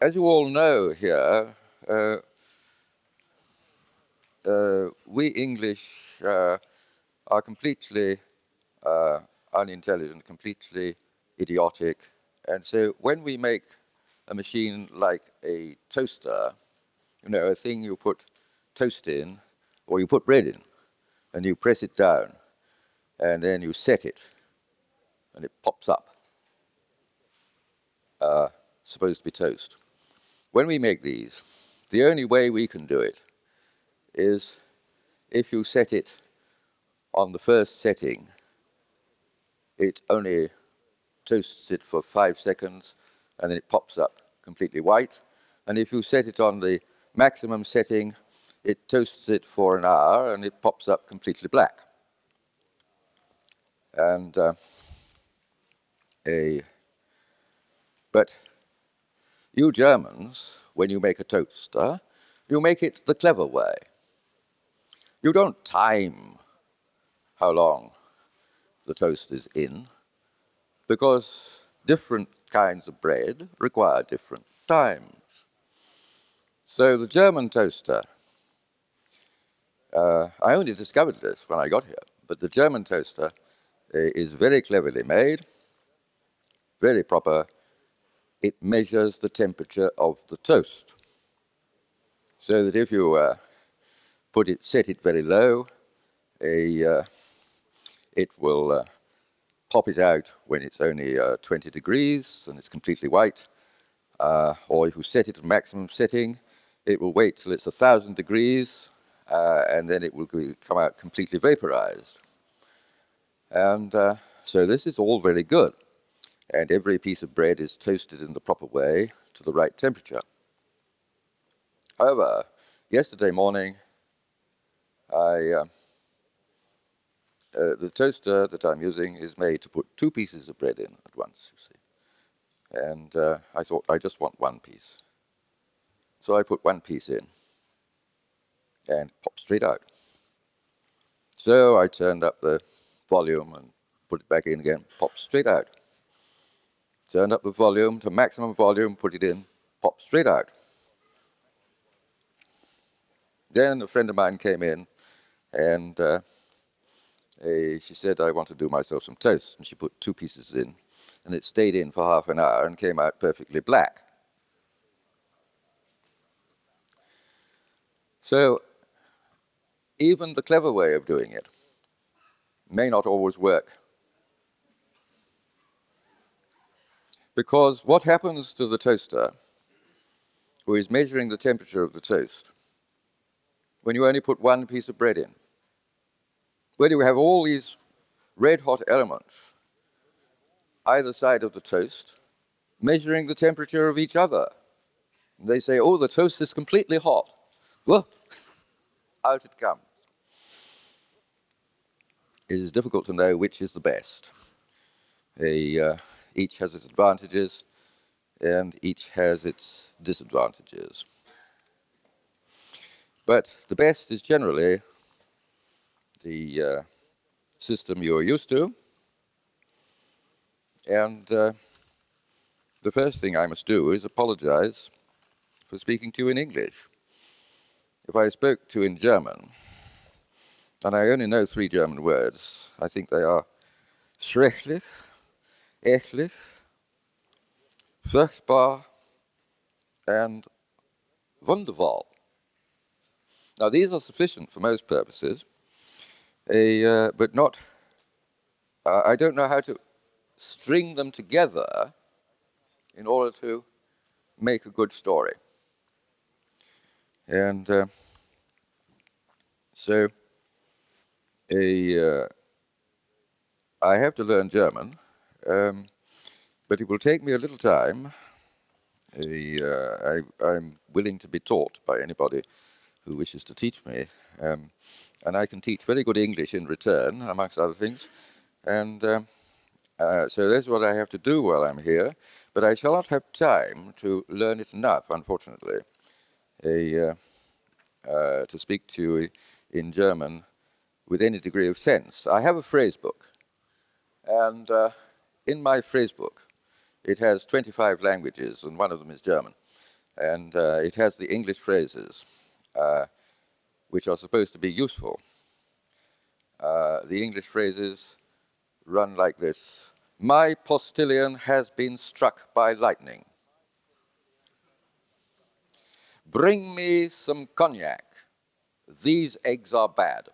as you all know here, uh, uh, we English uh, are completely uh, unintelligent, completely idiotic. And so when we make a machine like a toaster, you know, a thing you put toast in, or you put bread in, and you press it down, and then you set it, and it pops up. Uh, supposed to be toast. When we make these, the only way we can do it is if you set it on the first setting, it only toasts it for five seconds and then it pops up completely white. And if you set it on the maximum setting, it toasts it for an hour and it pops up completely black. And uh, a but you Germans, when you make a toaster, you make it the clever way. You don't time how long the toast is in, because different kinds of bread require different times. So the German toaster, uh, I only discovered this when I got here, but the German toaster uh, is very cleverly made, very proper, it measures the temperature of the toast. So that if you uh, put it, set it very low, a, uh, it will uh, pop it out when it's only uh, 20 degrees and it's completely white. Uh, or if you set it to maximum setting, it will wait till it's 1,000 degrees uh, and then it will come out completely vaporized. And so this is all very good and every piece of bread is toasted in the proper way to the right temperature. However, yesterday morning, I uh, uh, the toaster that I'm using is made to put two pieces of bread in at once, you see. And uh, I thought I just want one piece. So I put one piece in and pop straight out. So I turned up the volume and put it back in again, pop straight out. Turn up the volume to maximum volume, put it in, pop straight out. Then a friend of mine came in and uh, she said, I want to do myself some toast. And she put two pieces in. And it stayed in for half an hour and came out perfectly black. So, even the clever way of doing it may not always work Because what happens to the toaster, who is measuring the temperature of the toast, when you only put one piece of bread in? When you have all these red hot elements either side of the toast, measuring the temperature of each other. And they say, oh, the toast is completely hot. Well, out it comes. It is difficult to know which is the best. A uh, each has its advantages and each has its disadvantages. But the best is generally the uh, system you're used to. And uh, the first thing I must do is apologize for speaking to you in English. If I spoke to you in German, and I only know three German words, I think they are schrecklich, eklig, vruchtbaar, and wonderful. Now, these are sufficient for most purposes, uh, but not. Uh, I don't know how to string them together in order to make a good story. And uh, so, a, uh, I have to learn German um, but it will take me a little time. Uh, I, am willing to be taught by anybody who wishes to teach me. Um, and I can teach very good English in return, amongst other things. And uh, uh, so that's what I have to do while I'm here. But I shall not have time to learn it enough, unfortunately, a, uh, uh, to speak to you in German with any degree of sense. I have a phrase book. And uh, in my phrase book, it has 25 languages, and one of them is German. and uh, it has the English phrases, uh, which are supposed to be useful. Uh, the English phrases run like this My postilion has been struck by lightning. Bring me some cognac. These eggs are bad.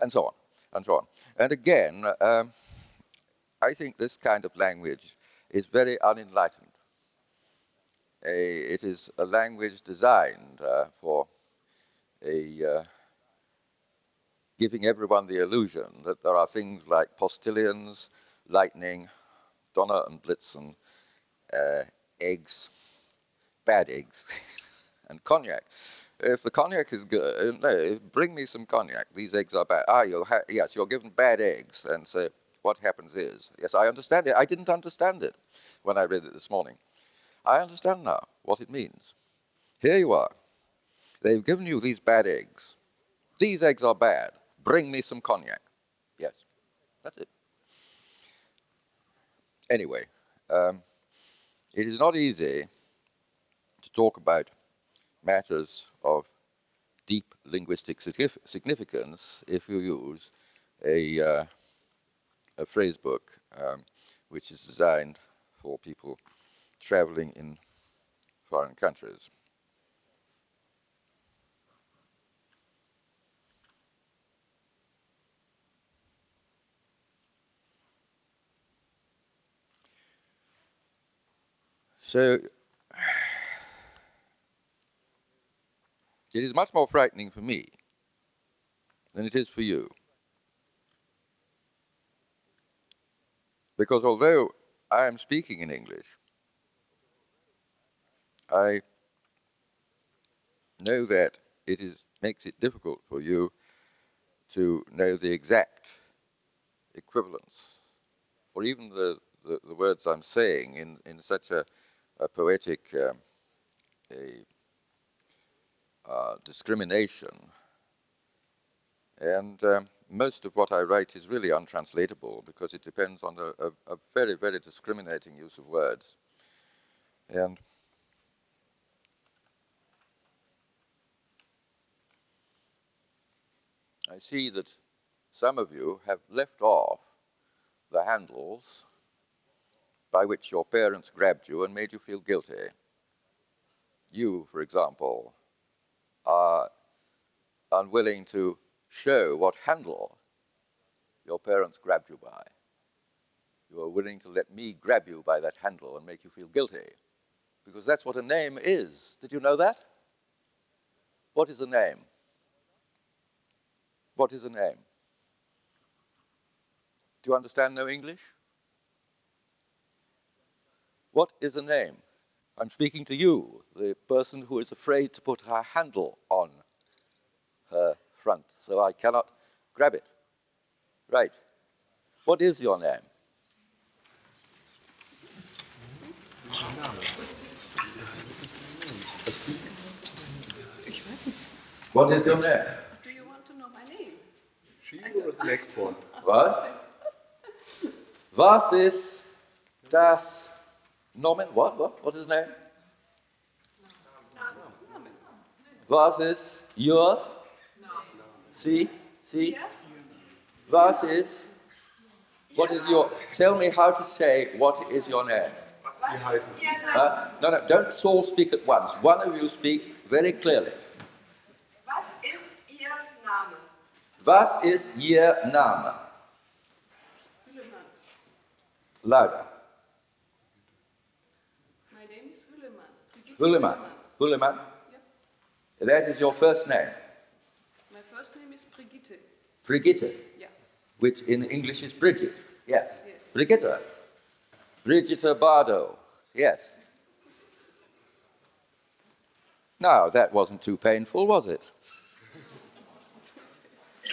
And so on, and so on. And again, um, I think this kind of language is very unenlightened. A, it is a language designed uh, for a uh, giving everyone the illusion that there are things like postilions, lightning, Donner and Blitzen, uh, eggs, bad eggs, and cognac. If the cognac is good, uh, no, bring me some cognac. These eggs are bad. Ah, you ha- yes, you're given bad eggs, and so what happens is, yes, I understand it. I didn't understand it when I read it this morning. I understand now what it means. Here you are. They've given you these bad eggs. These eggs are bad. Bring me some cognac. Yes, that's it. Anyway, um, it is not easy to talk about matters of deep linguistic significance if you use a, uh, a phrase book um, which is designed for people traveling in foreign countries. So it is much more frightening for me than it is for you. Because although I am speaking in English, I know that it is, makes it difficult for you to know the exact equivalence, or even the, the, the words I'm saying in, in such a a poetic um, a, uh, discrimination. And um, most of what I write is really untranslatable because it depends on a, a, a very, very discriminating use of words. And I see that some of you have left off the handles by which your parents grabbed you and made you feel guilty. You, for example, are unwilling to show what handle your parents grabbed you by. You are willing to let me grab you by that handle and make you feel guilty. Because that's what a name is. Did you know that? What is a name? What is a name? Do you understand no English? What is a name? I'm speaking to you, the person who is afraid to put her handle on her front, so I cannot grab it. Right. What is your name? What is your name? Do you want to know my name? She or the next one? What? Was ist das Norman, what? What? What is his name? Was ist your? See? See? Was ist? What is your? Tell me how to say what is your name. Uh, no, no, don't all speak at once. One of you speak very clearly. Was ist Ihr Name? Was ist Ihr Name? Louder. Hülleman. Hülleman. Yep. That is your first name. My first name is Brigitte. Yeah. Which in English is Bridget. Yes. yes. Brigitte. Brigitte Bardot. Yes. Now, that wasn't too painful, was it?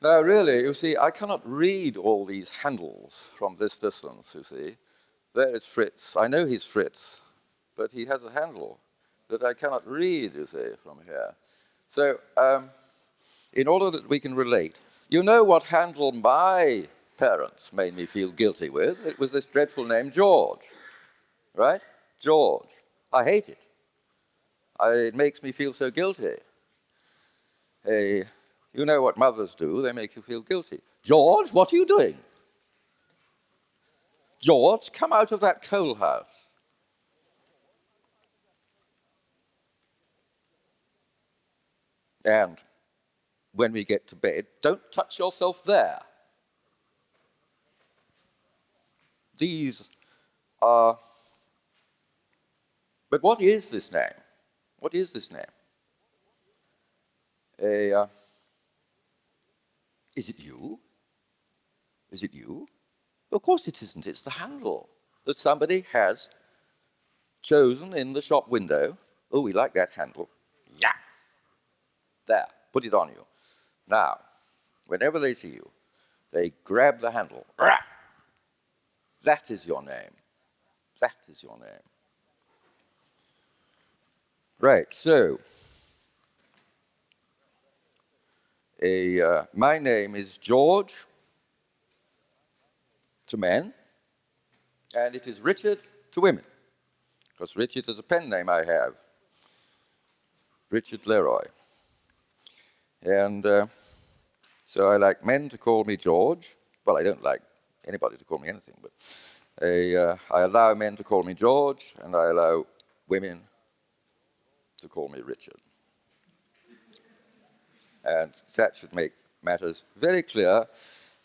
now, really, you see, I cannot read all these handles from this distance, you see. There is Fritz. I know he's Fritz, but he has a handle that I cannot read, you see, from here. So, um, in order that we can relate, you know what handle my parents made me feel guilty with? It was this dreadful name, George. right? George. I hate it. I, it makes me feel so guilty. Hey, you know what mothers do, they make you feel guilty. George, what are you doing? George, come out of that coal house. And when we get to bed, don't touch yourself there. These are. But what is this name? What is this name? A, uh, is it you? Is it you? Of course it isn't. It's the handle that somebody has chosen in the shop window. Oh, we like that handle. Yeah. There, put it on you. Now, whenever they see you, they grab the handle. That is your name. That is your name. Right, so a, uh, my name is George to men, and it is Richard to women, because Richard is a pen name I have. Richard Leroy. And uh, so I like men to call me George. Well, I don't like anybody to call me anything, but I, uh, I allow men to call me George, and I allow women to call me Richard. And that should make matters very clear.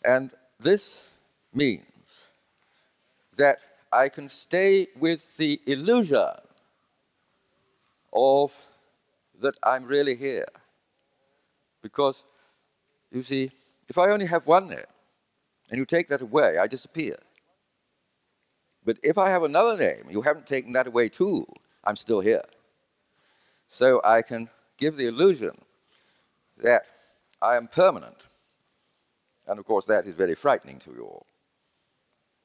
And this means that I can stay with the illusion of that I'm really here. Because, you see, if I only have one name and you take that away, I disappear. But if I have another name, you haven't taken that away too, I'm still here. So I can give the illusion that I am permanent. And of course, that is very frightening to you all.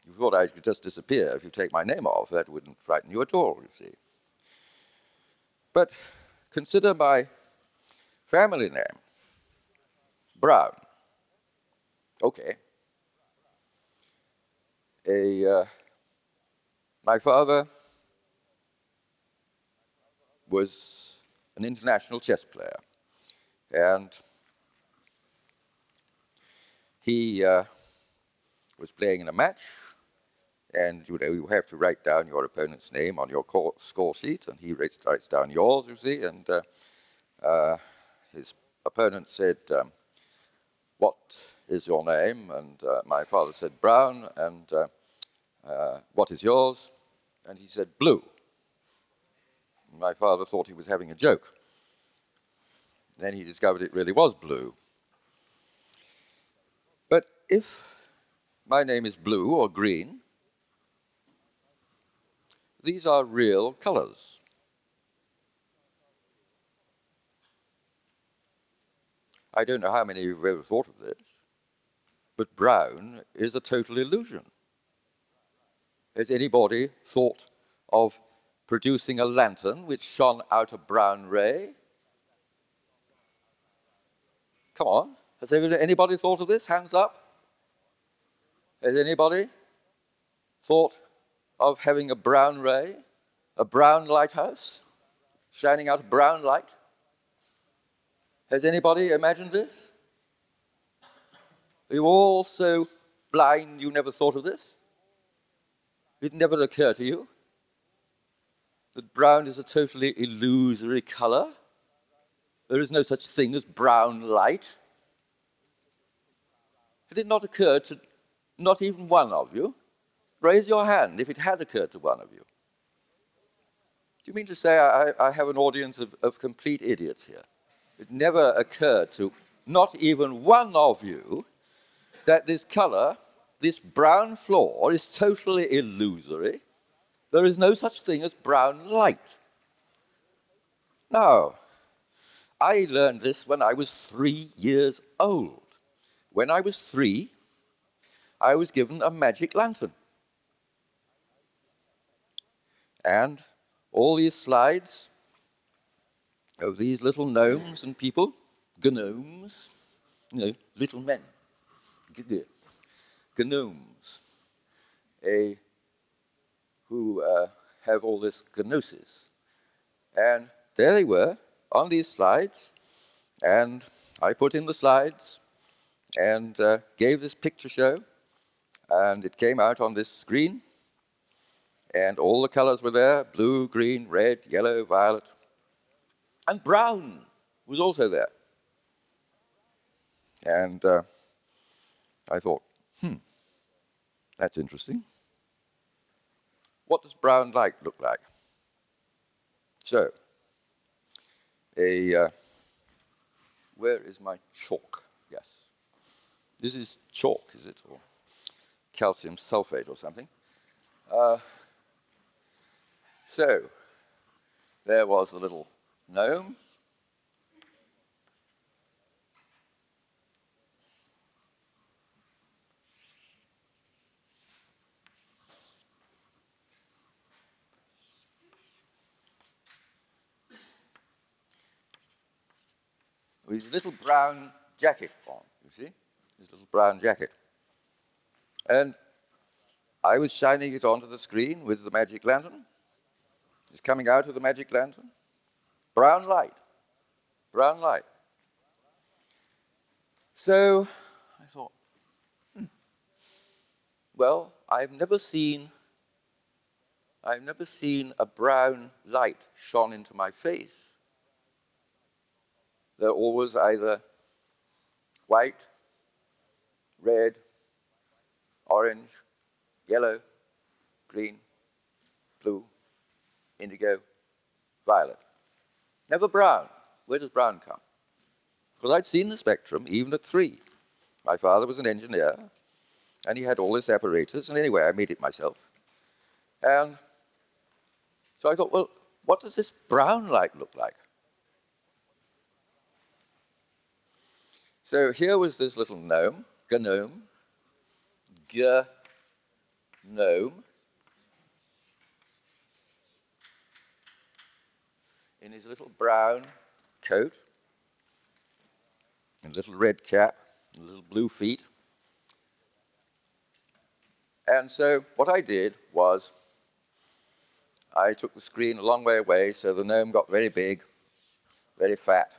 You thought I could just disappear if you take my name off. That wouldn't frighten you at all, you see. But consider my family name Brown. Okay. A, uh, my father was an international chess player, and he uh, was playing in a match, and you know you have to write down your opponent's name on your score sheet, and he writes, writes down yours, you see, and uh, uh, his opponent said, um, "What is your name?" And uh, my father said, "Brown," and uh, uh, "What is yours?" And he said, "Blue." My father thought he was having a joke. Then he discovered it really was blue. But if my name is blue or green, these are real colors. I don't know how many of you have ever thought of this, but brown is a total illusion. Has anybody thought of producing a lantern which shone out a brown ray? Come on. Has anybody thought of this? Hands up. Has anybody thought of having a brown ray, a brown lighthouse, shining out a brown light? Has anybody imagined this? Are you all so blind you never thought of this? It never occurred to you that brown is a totally illusory color? There is no such thing as brown light. Had it not occurred to not even one of you? Raise your hand if it had occurred to one of you. Do you mean to say I, I have an audience of, of complete idiots here? It never occurred to not even one of you that this color, this brown floor, is totally illusory. There is no such thing as brown light. Now, I learned this when I was three years old. When I was three, I was given a magic lantern. And all these slides of these little gnomes and people, gnomes, you know, little men, gnomes, a, who uh, have all this gnosis. And there they were on these slides, and I put in the slides and uh, gave this picture show, and it came out on this screen, and all the colors were there. Blue, green, red, yellow, violet, and brown was also there. And uh, I thought, hmm, that's interesting. What does brown light look like? So, a uh, where is my chalk? Yes, this is chalk, is it, or calcium sulfate or something? Uh, so, there was the little gnome. with his little brown jacket on, you see? His little brown jacket. And I was shining it onto the screen with the magic lantern. It's coming out of the magic lantern. Brown light. Brown light. So I thought, hmm, well, I've never seen I've never seen a brown light shone into my face they're always either white, red, orange, yellow, green, blue, indigo, violet. Never brown. Where does brown come? Because I'd seen the spectrum even at three. My father was an engineer, and he had all this apparatus, and anyway, I made it myself. And so I thought, well, what does this brown light look like? So here was this little gnome, gnome, gnome, in his little brown coat, and little red cap, and little blue feet. And so what I did was I took the screen a long way away, so the gnome got very big, very fat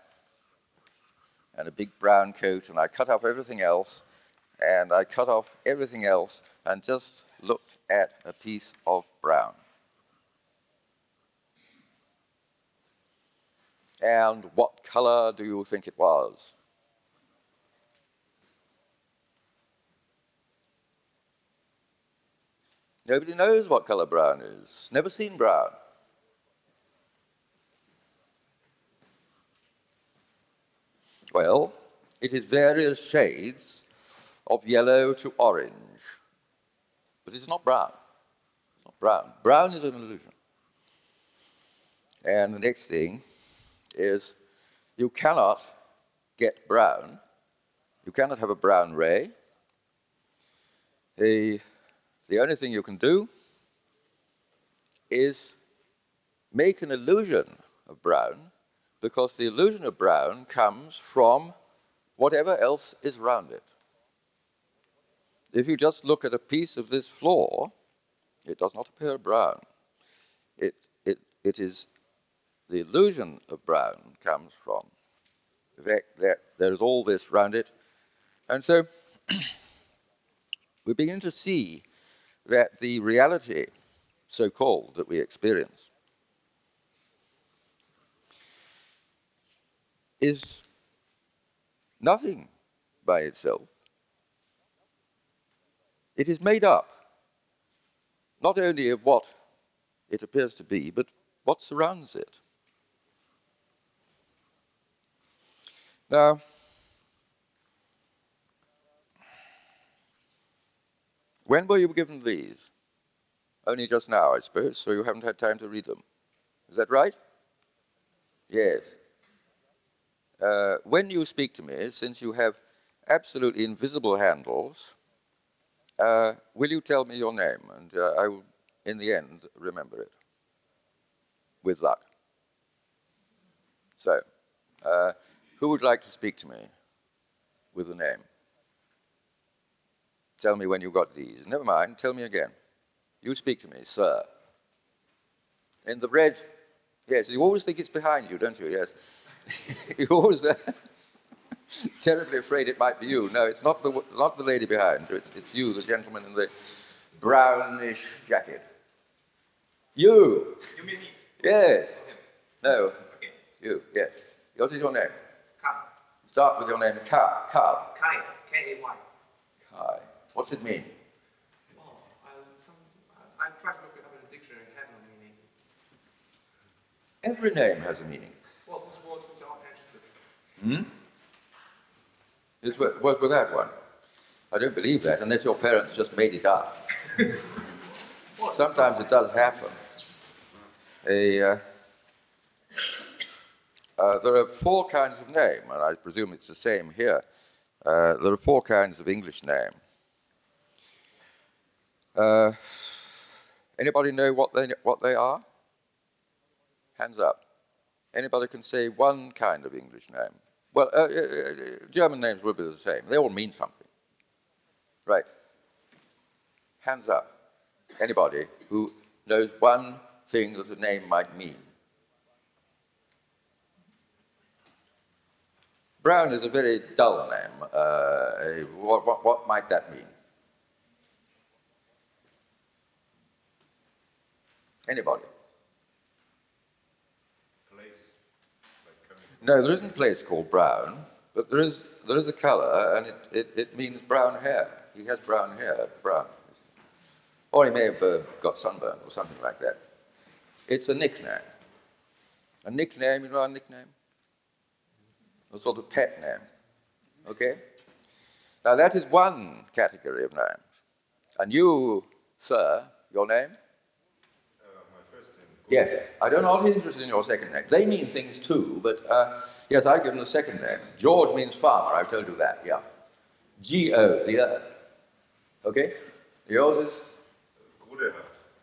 and a big brown coat, and I cut off everything else, and I cut off everything else and just looked at a piece of brown. And what color do you think it was? Nobody knows what color brown is. Never seen brown. Well, it is various shades of yellow to orange, but it's not brown. It's not brown. Brown is an illusion. And the next thing is you cannot get brown. You cannot have a brown ray. The, the only thing you can do is make an illusion of brown because the illusion of brown comes from whatever else is around it. If you just look at a piece of this floor, it does not appear brown. It, it, it is the illusion of brown comes from the fact that there is all this round it. And so we begin to see that the reality, so called, that we experience is nothing by itself. It is made up not only of what it appears to be, but what surrounds it. Now, when were you given these? Only just now, I suppose, so you haven't had time to read them. Is that right? Yes uh, when you speak to me, since you have absolutely invisible handles, uh, will you tell me your name? And uh, I will, in the end, remember it. With luck. So, uh, who would like to speak to me with a name? Tell me when you got these. Never mind, tell me again. You speak to me, sir. In the red, yes, you always think it's behind you, don't you? Yes. You're always uh, terribly afraid it might be you. No, it's not the, not the lady behind you, it's, it's you, the gentleman in the brownish jacket. You! You mean me? Yes. No, Okay. you, yes. What is your name? Start with your name, Carl. Carl. Kai. K-A-Y. Kai. What's it mean? Oh, I'll, some, I- I'll try to look it up in the dictionary. It has no meaning. Every name has a meaning. Well, this was without ancestors. Hmm? This was, was without one. I don't believe that, unless your parents just made it up. Sometimes it does happen. A, uh, uh, there are four kinds of name, and I presume it's the same here. Uh, there are four kinds of English name. Uh, anybody know what they, what they are? Hands up. Anybody can say one kind of English name. Well, uh, uh, uh, German names will be the same. They all mean something. Right. Hands up. Anybody who knows one thing that a name might mean. Brown is a very dull name. Uh, what, what, what might that mean? Anybody? No, there isn't a place called brown, but there is there is a colour, and it, it, it means brown hair. He has brown hair, brown. Or he may have uh, got sunburn or something like that. It's a nickname. A nickname, you know a nickname? A sort of pet name. Okay? Now that is one category of names. And you, sir, your name? Uh, my first name. Yes, I don't know what interested in your second name. They mean things too, but uh, yes, I give them the second name. George means farmer, I've told you that, yeah. G O, the earth. Okay? Yours is Godehard.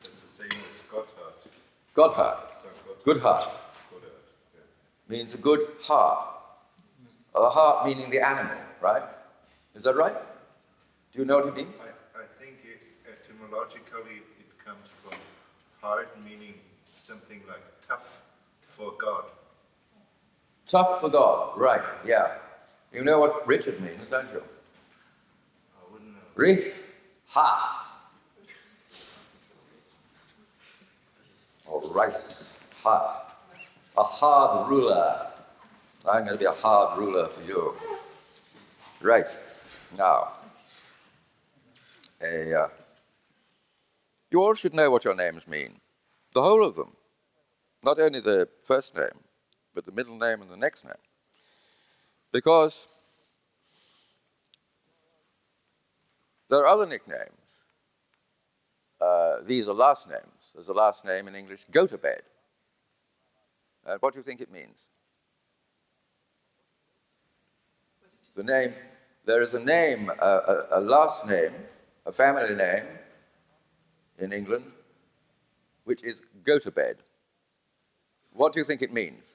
That's the same as Gotthard. Gotthard. Good heart. Means a good heart. A heart meaning the animal, right? Is that right? Do you know what it means? I, I think it, etymologically it comes from hard, meaning something like tough for God. Tough for God, right, yeah. You know what Richard means, don't you? I wouldn't know. Rich, hard. Or rice, hard. A hard ruler. I'm going to be a hard ruler for you. Right, now. A, uh, you all should know what your names mean. The whole of them. Not only the first name, but the middle name and the next name. Because There are other nicknames. Uh, these are last names. There's a last name in English, go to bed. And what do you think it means? The name, there is a name, a, a, a last name, a family name in England, which is go to bed. What do you think it means?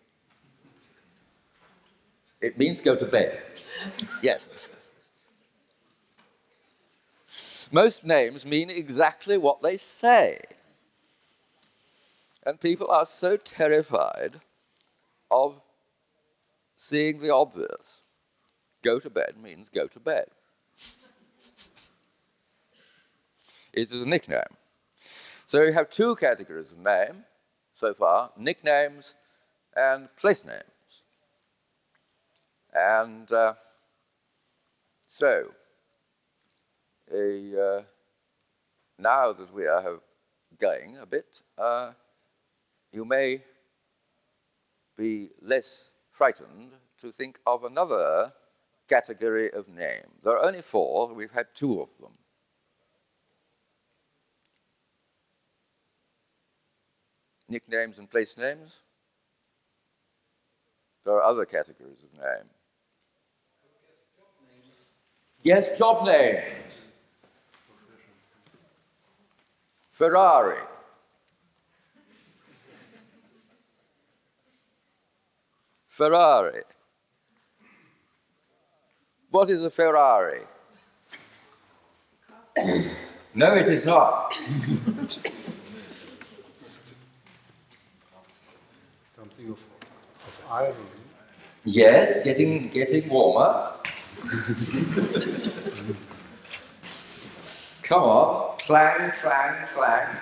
It means go to bed. yes. Most names mean exactly what they say. And people are so terrified of seeing the obvious. Go to bed means go to bed. it is a nickname. So you have two categories of name so far nicknames and place names. And uh, so, a, uh, now that we are going a bit, uh, you may be less frightened to think of another category of name. There are only four, we've had two of them. Nicknames and place names. There are other categories of name. Yes, job names. Ferrari. Ferrari. What is a Ferrari? no, it is not. something of, of irony. Yes, getting getting warmer. Come on, clang, clang, clang.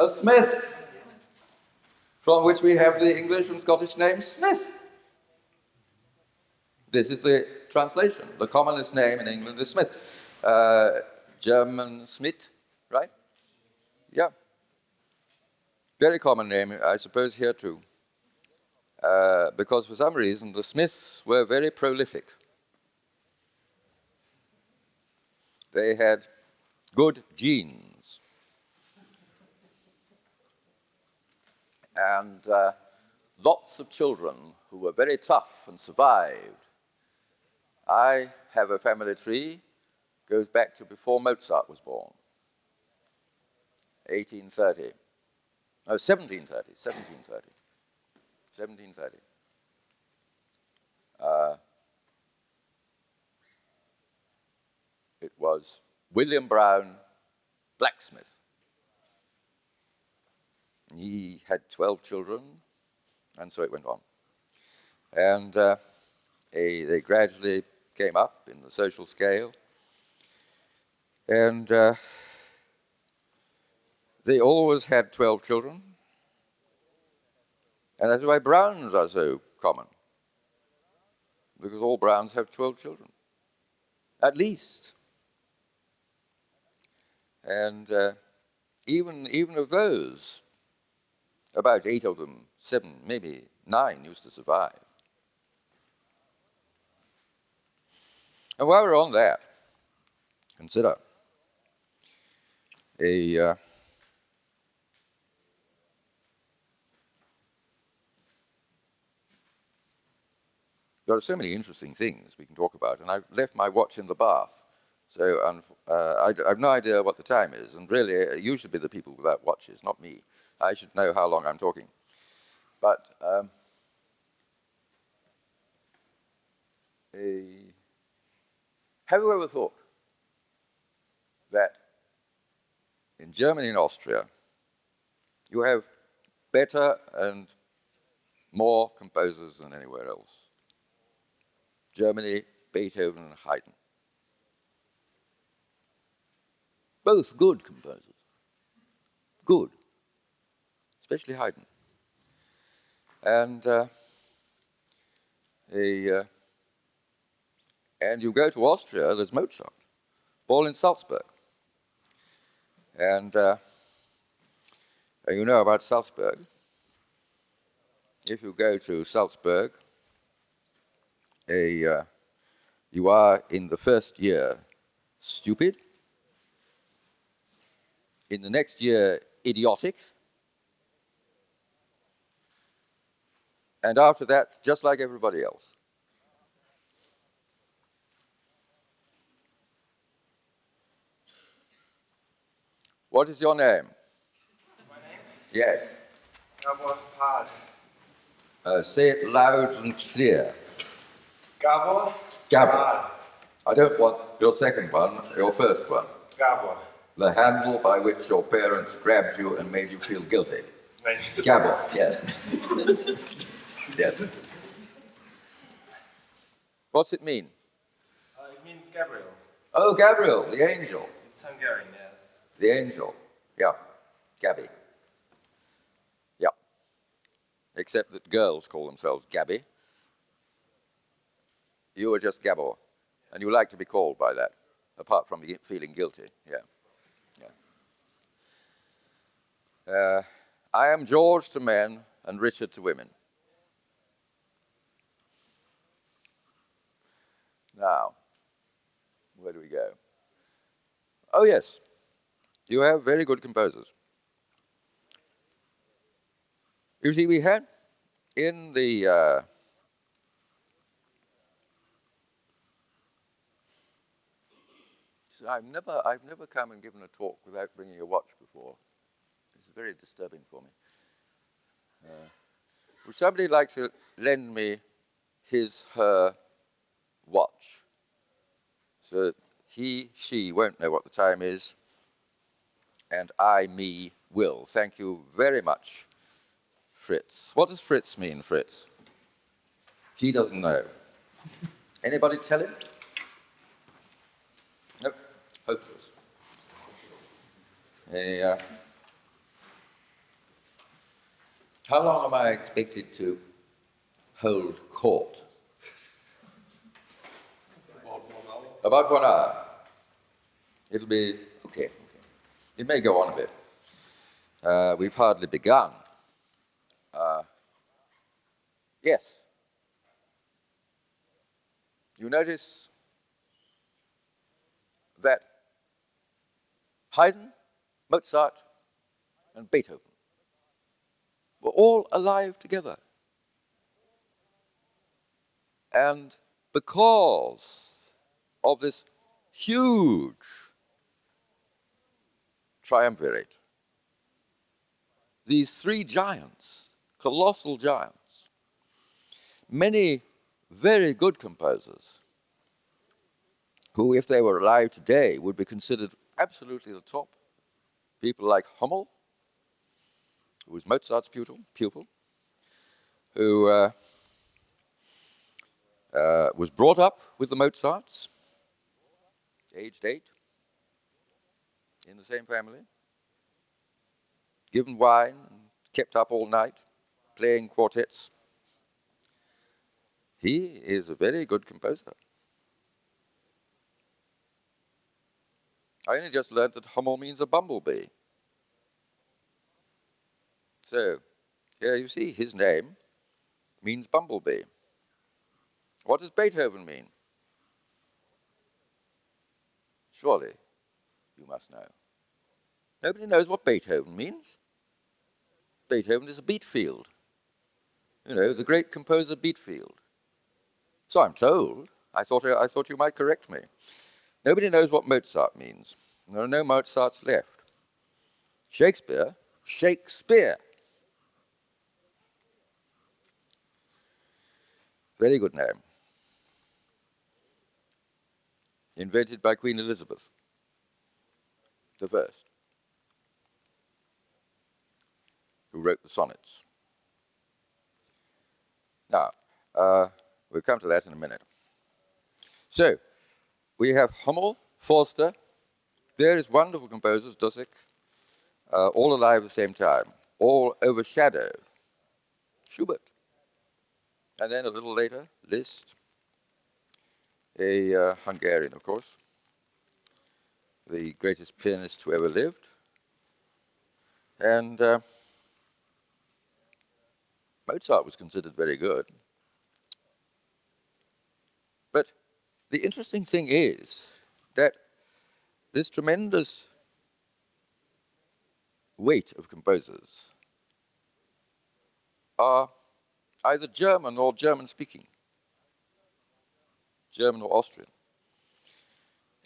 A smith, from which we have the English and Scottish name Smith. This is the translation. The commonest name in England is Smith. Uh, German Smith, right? Yeah. Very common name, I suppose, here too. Uh, because for some reason the Smiths were very prolific. They had good genes. And uh, lots of children who were very tough and survived. I have a family tree, goes back to before Mozart was born. 1830. No, 1730, 1730. 1730. Uh, it was William Brown, blacksmith. He had 12 children, and so it went on. And uh, a, they gradually came up in the social scale, and uh, they always had 12 children. And that's why Browns are so common. Because all Browns have 12 children, at least. And uh, even, even of those, about eight of them, seven, maybe nine, used to survive. And while we're on that, consider a uh, there are so many interesting things we can talk about, and I've left my watch in the bath, so uh, I, I, have no idea what the time is, and really, uh, you should be the people without watches, not me. I should know how long I'm talking. But um, a, have you ever thought that in Germany and Austria, you have better and more composers than anywhere else? Germany, Beethoven, and Haydn. Both good composers. Good. Especially Haydn. And uh, uh, and you go to Austria, there's Mozart, born in Salzburg. And uh, you know about Salzburg. If you go to Salzburg, a uh, you are in the first year stupid, in the next year idiotic, and after that, just like everybody else. What is your name? My name? Yes. Gabor Pal. Uh, say it loud and clear. Gabor? Gabor. I don't want your second one, your first one. Gabor. The handle by which your parents grabbed you and made you feel guilty. Gabor, yes. yes. What's it mean? Uh, it means Gabriel. Oh, Gabriel, the angel. It's Hungarian, yes. The angel. Yeah. Gabby. Yeah. Except that girls call themselves Gabby. You are just Gabor. And you like to be called by that, apart from feeling guilty. Yeah. Yeah. Uh, I am George to men and Richard to women. Now, where do we go? Oh, yes. You have very good composers. You see, we had in the uh, I've never, I've never come and given a talk without bringing a watch before. It's very disturbing for me. Uh, would somebody like to lend me his, her watch? So that he, she won't know what the time is, and I, me, will. Thank you very much. Fritz. What does Fritz mean, Fritz? He doesn't know. Anybody tell him? Nope. Hopeless. Hey, uh, how long am I expected to hold court? About one hour. About one hour. It'll be okay. It may go on a bit. Uh, we've hardly begun. Uh, yes. You notice that Haydn, Mozart, and Beethoven were all alive together. And because of this huge triumvirate, these three giants, colossal giants, many very good composers who, if they were alive today, would be considered absolutely the top. People like Hummel, who was Mozart's pupil, pupil who uh, uh, was brought up with the Mozarts, aged eight, in the same family, given wine, and kept up all night, playing quartets. He is a very good composer. I only just learned that Hummel means a bumblebee. So, here you see his name means bumblebee. What does Beethoven mean? Surely you must know. Nobody knows what Beethoven means. Beethoven is a beat field. You know, the great composer Beatfield. So I'm told. I thought, I thought you might correct me. Nobody knows what Mozart means. There are no Mozarts left. Shakespeare, Shakespeare. Very good name. Invented by Queen Elizabeth the first, who wrote the sonnets. Now, uh, we'll come to that in a minute. So, we have Hummel, Forster, various wonderful composers, Dussek, uh, all alive at the same time, all overshadow Schubert. And then a little later, Liszt, a uh, Hungarian, of course, the greatest pianist who ever lived. And uh, Mozart was considered very good. But the interesting thing is that this tremendous weight of composers are either German or German speaking, German or Austrian.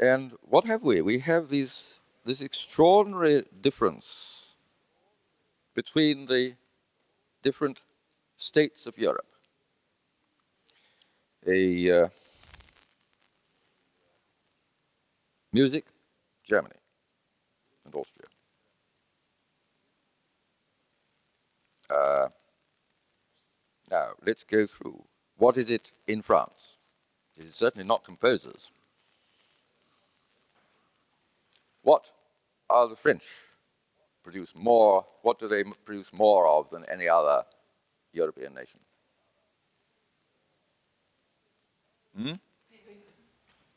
And what have we? We have these, this extraordinary difference between the different states of Europe. A uh, music, Germany and Austria. Uh, now, let's go through. What is it in France? It is certainly not composers. What are the French produce more? What do they produce more of than any other European nation? Hmm?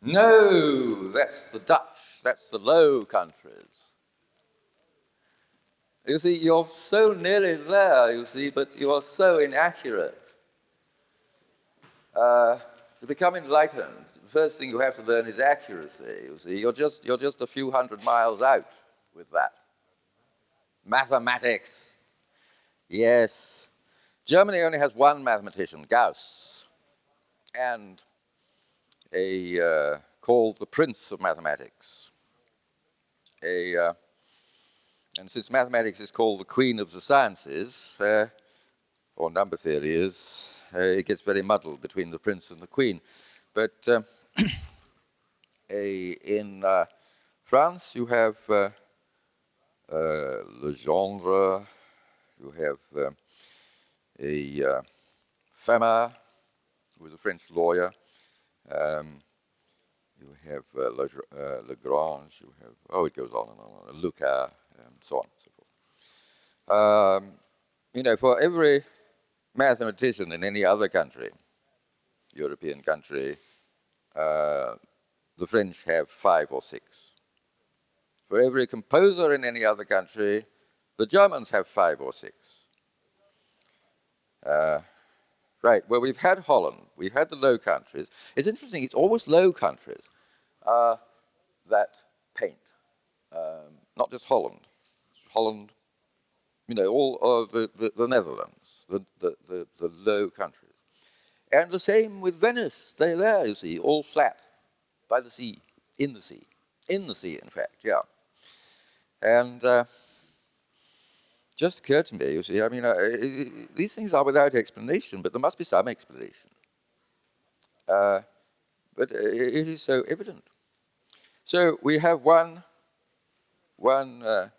No, that's the Dutch. That's the Low Countries. You see, you're so nearly there, you see, but you are so inaccurate. Uh, to become enlightened, first thing you have to learn is accuracy. You see, you're just, you're just a few hundred miles out with that. Mathematics. Yes. Germany only has one mathematician, Gauss, and a uh, called the Prince of Mathematics. A, uh, and since mathematics is called the Queen of the Sciences, uh, or number theory is, uh, it gets very muddled between the Prince and the Queen. But um, a, in uh, France, you have uh, Legendre, you have a uh, Fermat, who was a French lawyer. Um, you have uh, uh, Lagrange, you have, oh, it goes on and on, and Lucas, and so on and so forth. Um, you know, for every mathematician in any other country, European country, uh, the French have five or six. For every composer in any other country, the Germans have five or six. Uh, right, well, we've had Holland, we've had the Low Countries. It's interesting, it's always Low Countries uh, that paint, um, not just Holland. Holland, you know, all of the, the, the Netherlands, the, the, the, the Low Countries. And the same with Venice. They're there, you see, all flat by the sea, in the sea. In the sea, in fact, yeah. And uh, just occurred to me, you see, I mean, uh, these things are without explanation, but there must be some explanation. Uh, but it is so evident. So we have one, one, uh,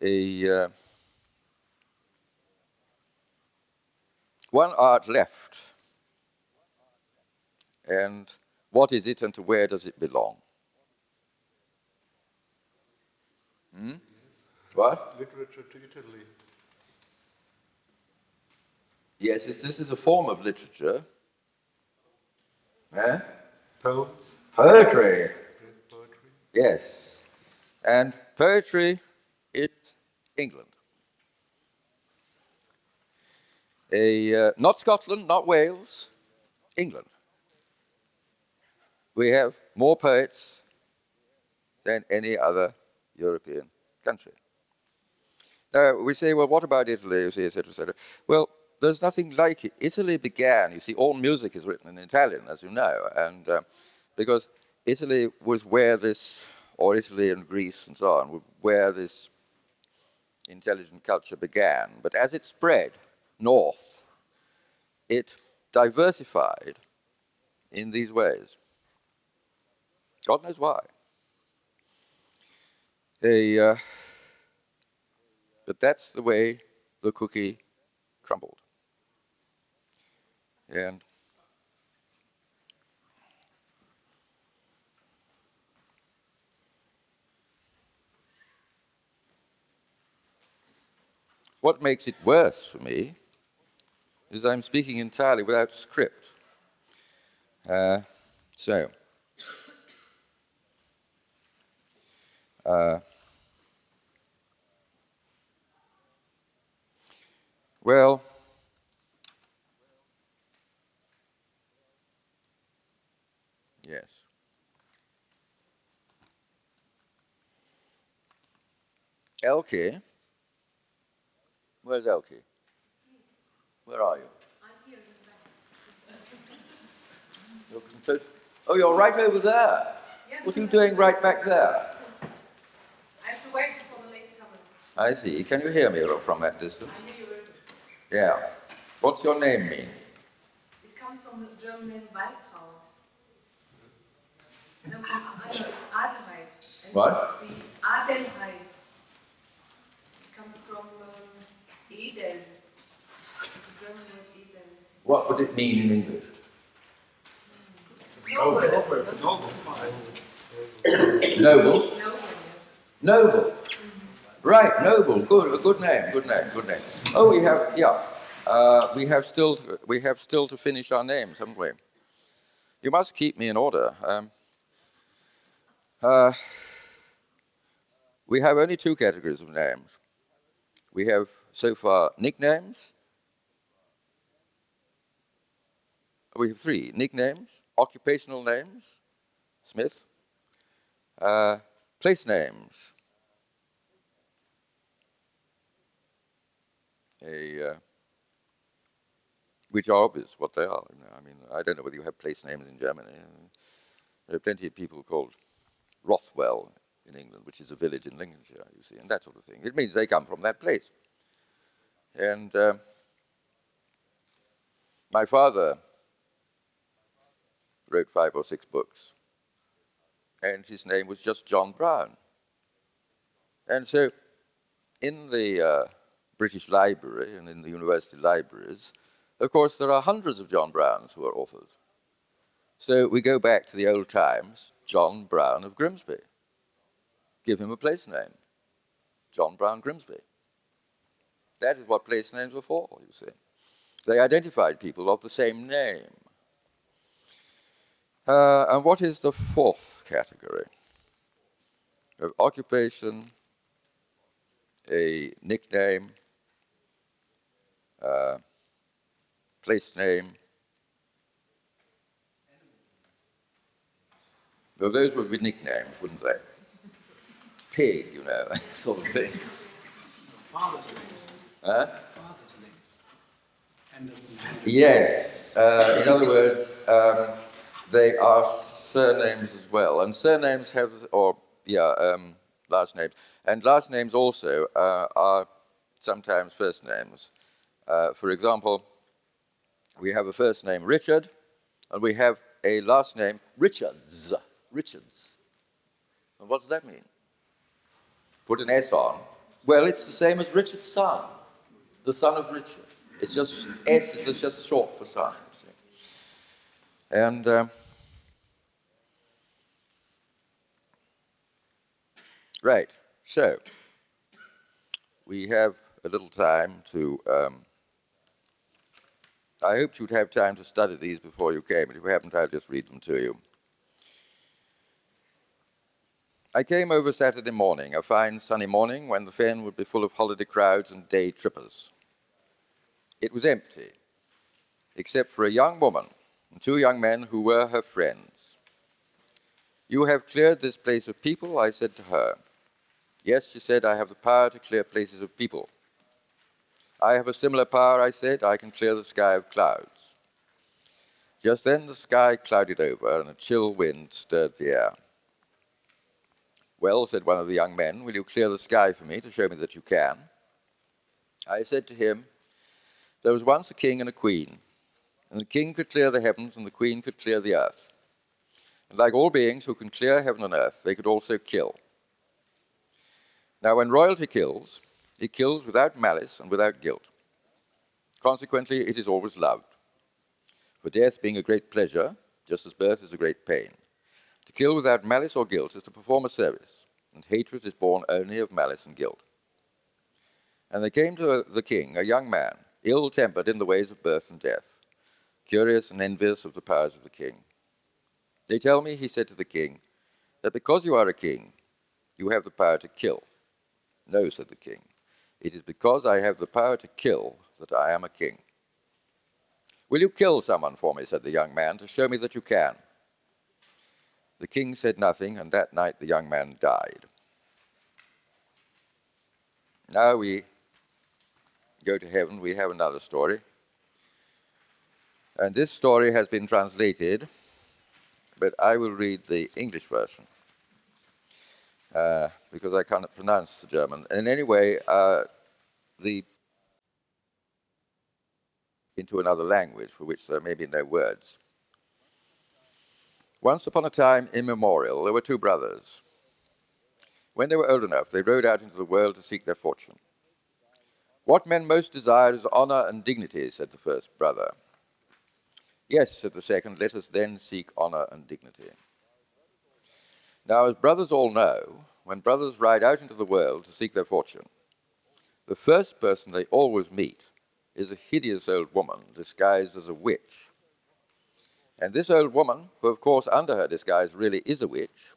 a, uh, one art left. And what is it and to where does it belong? Hmm? What? Literature to Italy. Yes, this is a form of literature. Eh? Poems. Poetry. Poetry. Yes. And poetry, it England. A, uh, not Scotland, not Wales, England. We have more poets than any other European country. Now, we say, well, what about Italy, you see, etc., etc. Well, there's nothing like it. Italy began, you see, all music is written in Italian, as you know, and uh, because Italy was where this, or Italy and Greece and so on, where this intelligent culture began. But as it spread north, it diversified in these ways. God knows why. Uh, but that's the way the cookie crumbled. And what makes it worse for me is I'm speaking entirely without script. Uh, so, Uh, well, yes. Elke. Where's Elke? Where are you? I'm here You're oh, you're right over there. What are you doing right back there? I see. Can you hear me from that distance? I hear you. Yeah. What's your name mean? It comes from the German name Waltraud. No, it's Adelheid. And what? The Adelheid. It comes from um, Eden. The German word Eden. What would it mean in English? Noble. Noble. Noble. Noble, yes. Noble. Right, noble, good, a good name, good name, good name. Oh, we have, yeah, uh, we have still, we have still to finish our names, haven't we? You must keep me in order. Um, uh, we have only two categories of names. We have so far nicknames. We have three nicknames, occupational names, Smith, uh, place names, a uh, which are obvious what they are. I mean, I don't know whether you have place names in Germany. There are plenty of people called Rothwell in England, which is a village in Lincolnshire, you see, and that sort of thing. It means they come from that place. And uh, my father wrote five or six books, and his name was just John Brown. And so, in the uh, British Library and in the university libraries, of course, there are hundreds of John Browns who are authors. So we go back to the old times, John Brown of Grimsby. Give him a place name, John Brown Grimsby. That is what place names were for, you see. They identified people of the same name. Uh, and what is the fourth category? Of occupation, a nickname, uh, place name. Well, those would be nicknames, wouldn't they? Tig, you know, sort of thing. Father's names. Huh? Father's names. Anderson. Yes. Uh, in other words, um, they are surnames as well, and surnames have, or yeah, um, last names, and last names also uh, are sometimes first names. Uh, for example, we have a first name Richard, and we have a last name Richards. Richards. And what does that mean? Put an S on. Well, it's the same as Richard's son, the son of Richard. It's just S is just short for son. And um, right, so we have a little time to. Um, I hoped you'd have time to study these before you came, but if you haven't, I'll just read them to you. I came over Saturday morning, a fine sunny morning when the fen would be full of holiday crowds and day trippers. It was empty, except for a young woman two young men who were her friends. You have cleared this place of people, I said to her. Yes, she said, I have the power to clear places of people. I have a similar power, I said, I can clear the sky of clouds. Just then the sky clouded over and a chill wind stirred the air. Well, said one of the young men, will you clear the sky for me to show me that you can? I said to him, There was once a king and a queen, and the king could clear the heavens and the queen could clear the earth. And like all beings who can clear heaven and earth, they could also kill. Now, when royalty kills, it kills without malice and without guilt. Consequently, it is always loved. For death being a great pleasure, just as birth is a great pain. To kill without malice or guilt is to perform a service, and hatred is born only of malice and guilt. And there came to the king a young man, ill tempered in the ways of birth and death, curious and envious of the powers of the king. They tell me, he said to the king, that because you are a king, you have the power to kill. No, said the king. It is because I have the power to kill that I am a king. Will you kill someone for me, said the young man, to show me that you can? The king said nothing, and that night the young man died. Now we go to heaven, we have another story. And this story has been translated, but I will read the English version uh, because I cannot pronounce the German. And anyway, uh, the into another language for which there may be no words. Once upon a time immemorial, there were two brothers. When they were old enough, they rode out into the world to seek their fortune. What men most desire is honor and dignity, said the first brother. Yes, said the second, let us then seek honor and dignity. Now, as brothers all know, when brothers ride out into the world to seek their fortune, the first person they always meet is a hideous old woman disguised as a witch. And this old woman, who of course under her disguise really is a witch,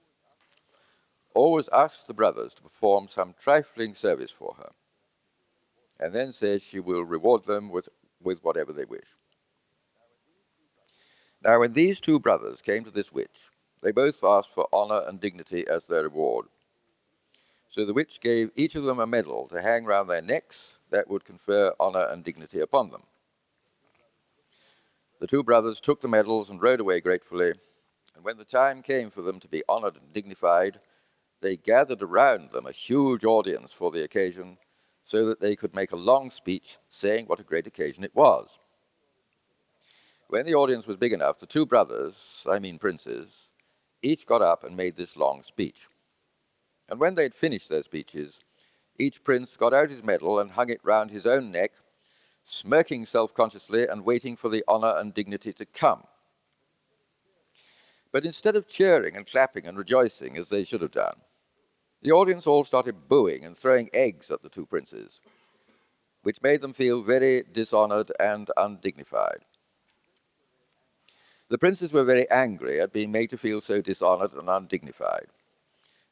always asks the brothers to perform some trifling service for her, and then says she will reward them with, with whatever they wish. Now, when these two brothers came to this witch, they both asked for honor and dignity as their reward. So the witch gave each of them a medal to hang round their necks that would confer honor and dignity upon them. The two brothers took the medals and rode away gratefully, and when the time came for them to be honored and dignified, they gathered around them a huge audience for the occasion so that they could make a long speech saying what a great occasion it was. When the audience was big enough, the two brothers, I mean princes, each got up and made this long speech. And when they had finished their speeches, each prince got out his medal and hung it round his own neck, smirking self consciously and waiting for the honour and dignity to come. But instead of cheering and clapping and rejoicing as they should have done, the audience all started booing and throwing eggs at the two princes, which made them feel very dishonoured and undignified. The princes were very angry at being made to feel so dishonoured and undignified,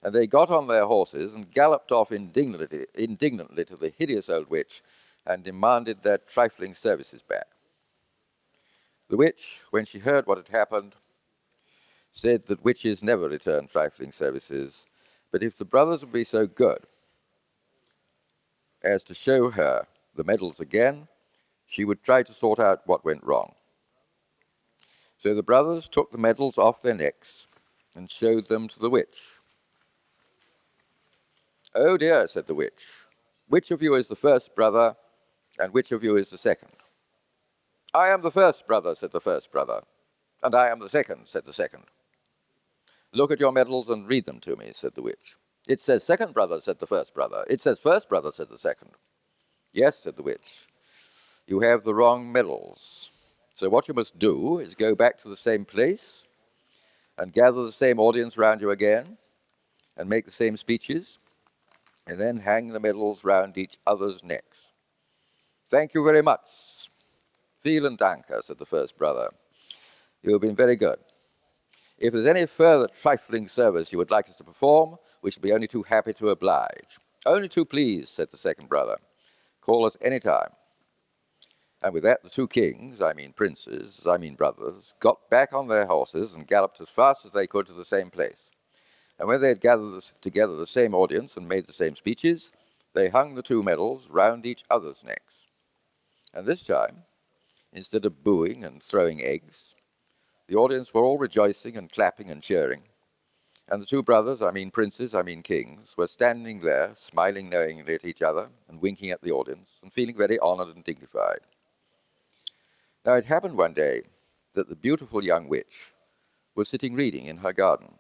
and they got on their horses and galloped off indignantly, indignantly to the hideous old witch and demanded their trifling services back. The witch, when she heard what had happened, said that witches never return trifling services, but if the brothers would be so good as to show her the medals again, she would try to sort out what went wrong. So the brothers took the medals off their necks and showed them to the witch. Oh dear, said the witch, which of you is the first brother, and which of you is the second? I am the first brother, said the first brother, and I am the second, said the second. Look at your medals and read them to me, said the witch. It says second brother, said the first brother. It says first brother, said the second. Yes, said the witch. You have the wrong medals. So what you must do is go back to the same place and gather the same audience round you again and make the same speeches and then hang the medals round each other's necks. Thank you very much. Vielen Danke, uh, said the first brother. You have been very good. If there's any further trifling service you would like us to perform, we shall be only too happy to oblige. Only too pleased, said the second brother. Call us any time. And with that, the two kings, I mean princes, I mean brothers, got back on their horses and galloped as fast as they could to the same place. And when they had gathered together the same audience and made the same speeches, they hung the two medals round each other's necks. And this time, instead of booing and throwing eggs, the audience were all rejoicing and clapping and cheering. And the two brothers, I mean princes, I mean kings, were standing there, smiling knowingly at each other and winking at the audience and feeling very honored and dignified. Now it happened one day that the beautiful young witch was sitting reading in her garden.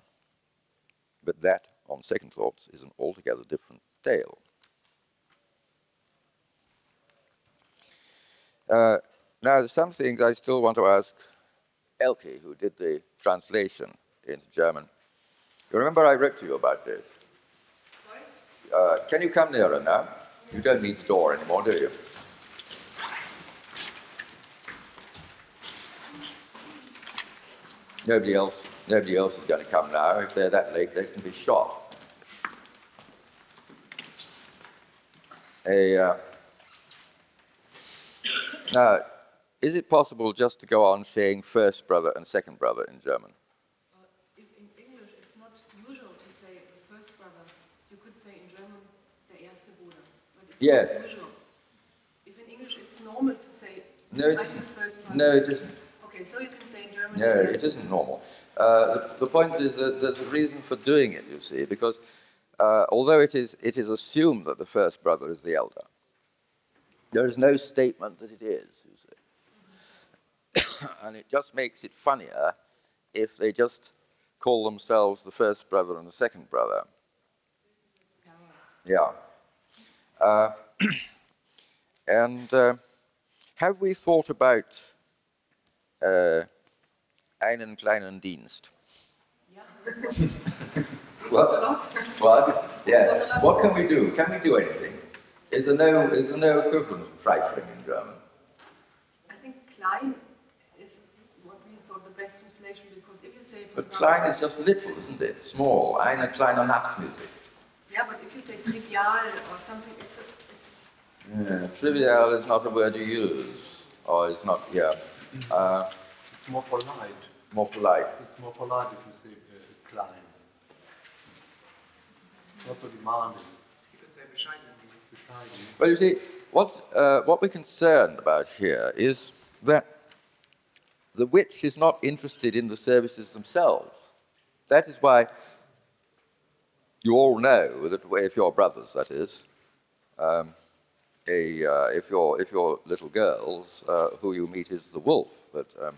But that, on second thoughts, is an altogether different tale. Uh, now, some things I still want to ask Elke, who did the translation into German. You remember I wrote to you about this? Uh, can you come nearer now? You don't need the door anymore, do you? Nobody else, nobody else is going to come now. If they're that late, they can be shot. A, uh, now, is it possible just to go on saying first brother and second brother in German? Uh, in English, it's not usual to say the first brother. You could say in German, der erste Bruder. But it's not usual. If in English, it's normal to say No, it like isn't. the first brother. No, it isn't. Okay, so you can say in German. No, der it isn't normal. Uh, the, the point is that there's a reason for doing it, you see, because uh, although it is, it is assumed that the first brother is the elder, there is no statement that it is, you see. and it just makes it funnier if they just call themselves the first brother and the second brother. Yeah. Uh, and uh, have we thought about uh, einen kleinen Dienst? Ja. What? What? Yeah. What can we do? Can we do anything? Is there no is there no equivalent of trifling in German? I think klein is what we thought the best translation because if you say, for But example, klein is just little, isn't it? Small. Eine kleine Nachtmusik. yeah, but if you say trivial or something, it's a, it's Yeah. Trivial is not a word you use, or it's not. Yeah. Uh, It's more polite. more polite. It's more polite if you say uh, klein. Not so demanding. You can say bescheiden. It's bescheiden. Well, you see, what, uh, what we're concerned about here is that the witch is not interested in the services themselves. That is why you all know that if you're brothers, that is, um, a, uh, if, you're, if you're little girls, uh, who you meet is the wolf, but um,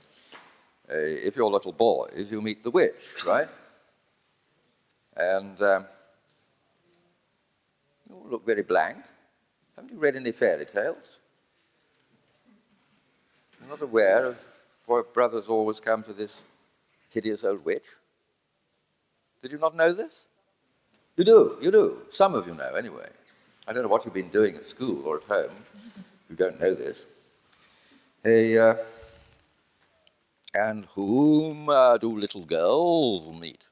uh, if you're little boys, you meet the witch, right? And um, You look very blank. Haven't you read any fairy tales? You're not aware of why brothers always come to this hideous old witch? Did you not know this? You do, you do. Some of you know, anyway. I don't know what you've been doing at school or at home. You don't know this. Hey, uh, and whom uh, do little girls meet?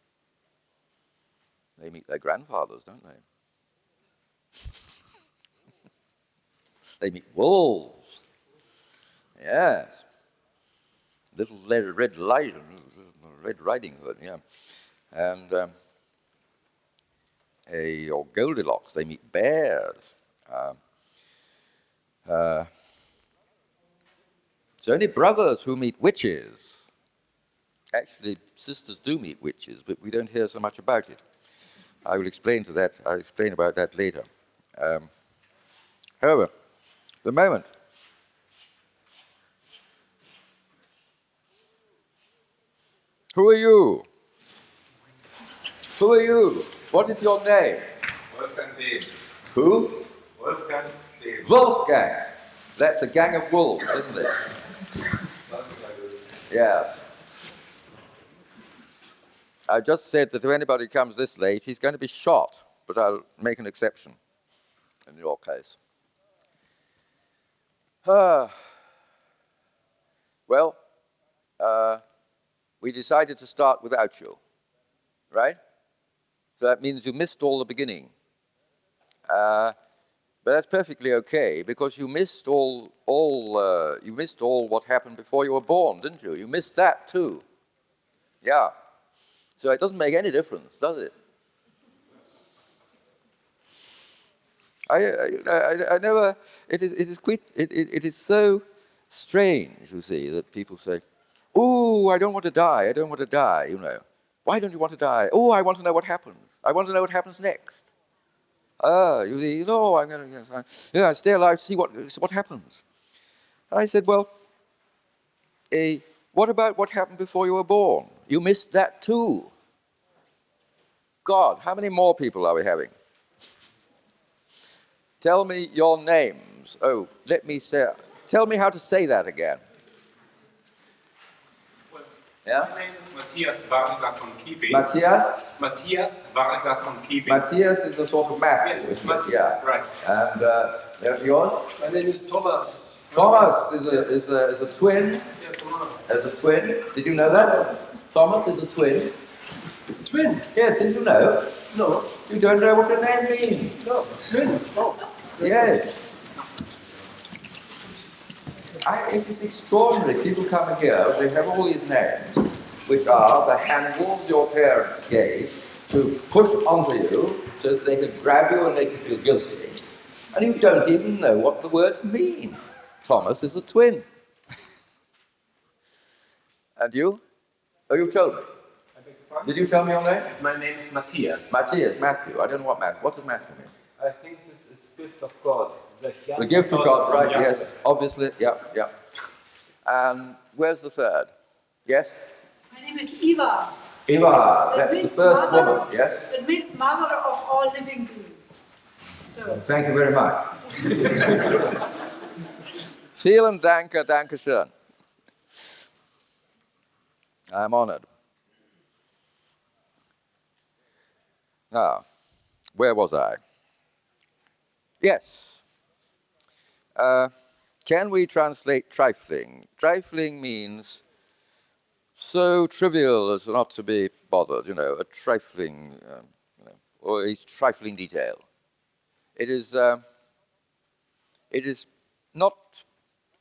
They meet their grandfathers, don't they? they meet wolves. Yes. Little red, red light, Red Riding Hood, yeah. And um, a, or Goldilocks, they meet bears. Um, uh, it's only brothers who meet witches. Actually, sisters do meet witches, but we don't hear so much about it. I will explain to that. I'll explain about that later. Um, however, the moment Who are you? Who are you? What is your name? Wolfgang Dehm. Who? Wolfgang Dehm. Wolfgang. That's a gang of wolves, isn't it? Something like this. Yes. I just said that if anybody comes this late, he's going to be shot, but I'll make an exception in your case. Ah. well, uh, we decided to start without you, right? So that means you missed all the beginning. Uh, but that's perfectly okay because you missed all, all uh, you missed all what happened before you were born, didn't you? You missed that too. Yeah. So it doesn't make any difference, does it? I, I, I, I never. It is. It is quite. It, it, it is so strange, you see, that people say, "Oh, I don't want to die. I don't want to die." You know, why don't you want to die? Oh, I want to know what happens. I want to know what happens next. Ah, you see, no, I'm going to yeah, stay alive, see what what happens. And I said, well, eh, what about what happened before you were born? You missed that too. God, how many more people are we having? Tell me your names. Oh, let me say. Tell me how to say that again. Well, Yeah? My name is Matthias Varga from Kiebe. Matthias? Matthias Varga von Kiebe. Matthias is a sort of Matthew, Yes, isn't it? Matthias, Yeah. right. And uh, there's yours? My name is Thomas. Thomas is a, is a, is a twin. Yes, one. As a twin. Did you know that? Thomas is a twin. Twin? Yes, Didn't you know? No. You don't know what your name means. No. Twin? Oh. Yes. I, it is extraordinary. People come here, they have all these names, which are the handles your parents gave to push onto you so that they could grab you and make you feel guilty. And you don't even know what the words mean. Thomas is a twin. and you? Oh, you told me. I beg your pardon? Did you tell me your name? My name is Matthias. Matthias, Matthew. I don't know what Matthew. What does Matthew mean? I think this is gift of God. The gift of God, right? Yes, obviously. Yeah, yeah. And where's the third? Yes, My name is Eva. Eva. That That's the first mother- woman. Yes. It means mother of all living beings. So, Thank you very much. Vielen Dank, danke schön. I'm honored. Now, where was I? Yes. Uh, can we translate trifling? Trifling means so trivial as not to be bothered, you know, a trifling, um, you know, or a trifling detail. It is, uh, it is not,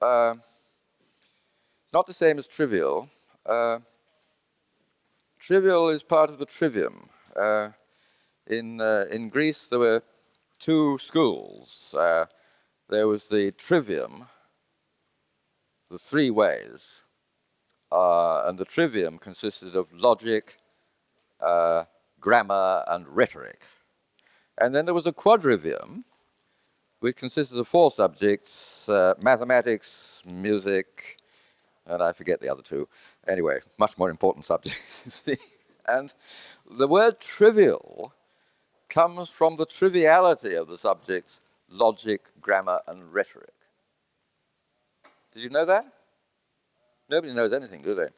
uh, not the same as trivial. Uh, trivial is part of the trivium. Uh, in, uh, in Greece, there were two schools. There was the trivium, the three ways, uh, and the trivium consisted of logic, uh, grammar, and rhetoric. And then there was a quadrivium, which consisted of four subjects uh, mathematics, music, and I forget the other two. Anyway, much more important subjects. And the word trivial comes from the triviality of the subjects logic, grammar, and rhetoric. Did you know that? Nobody knows anything, do they?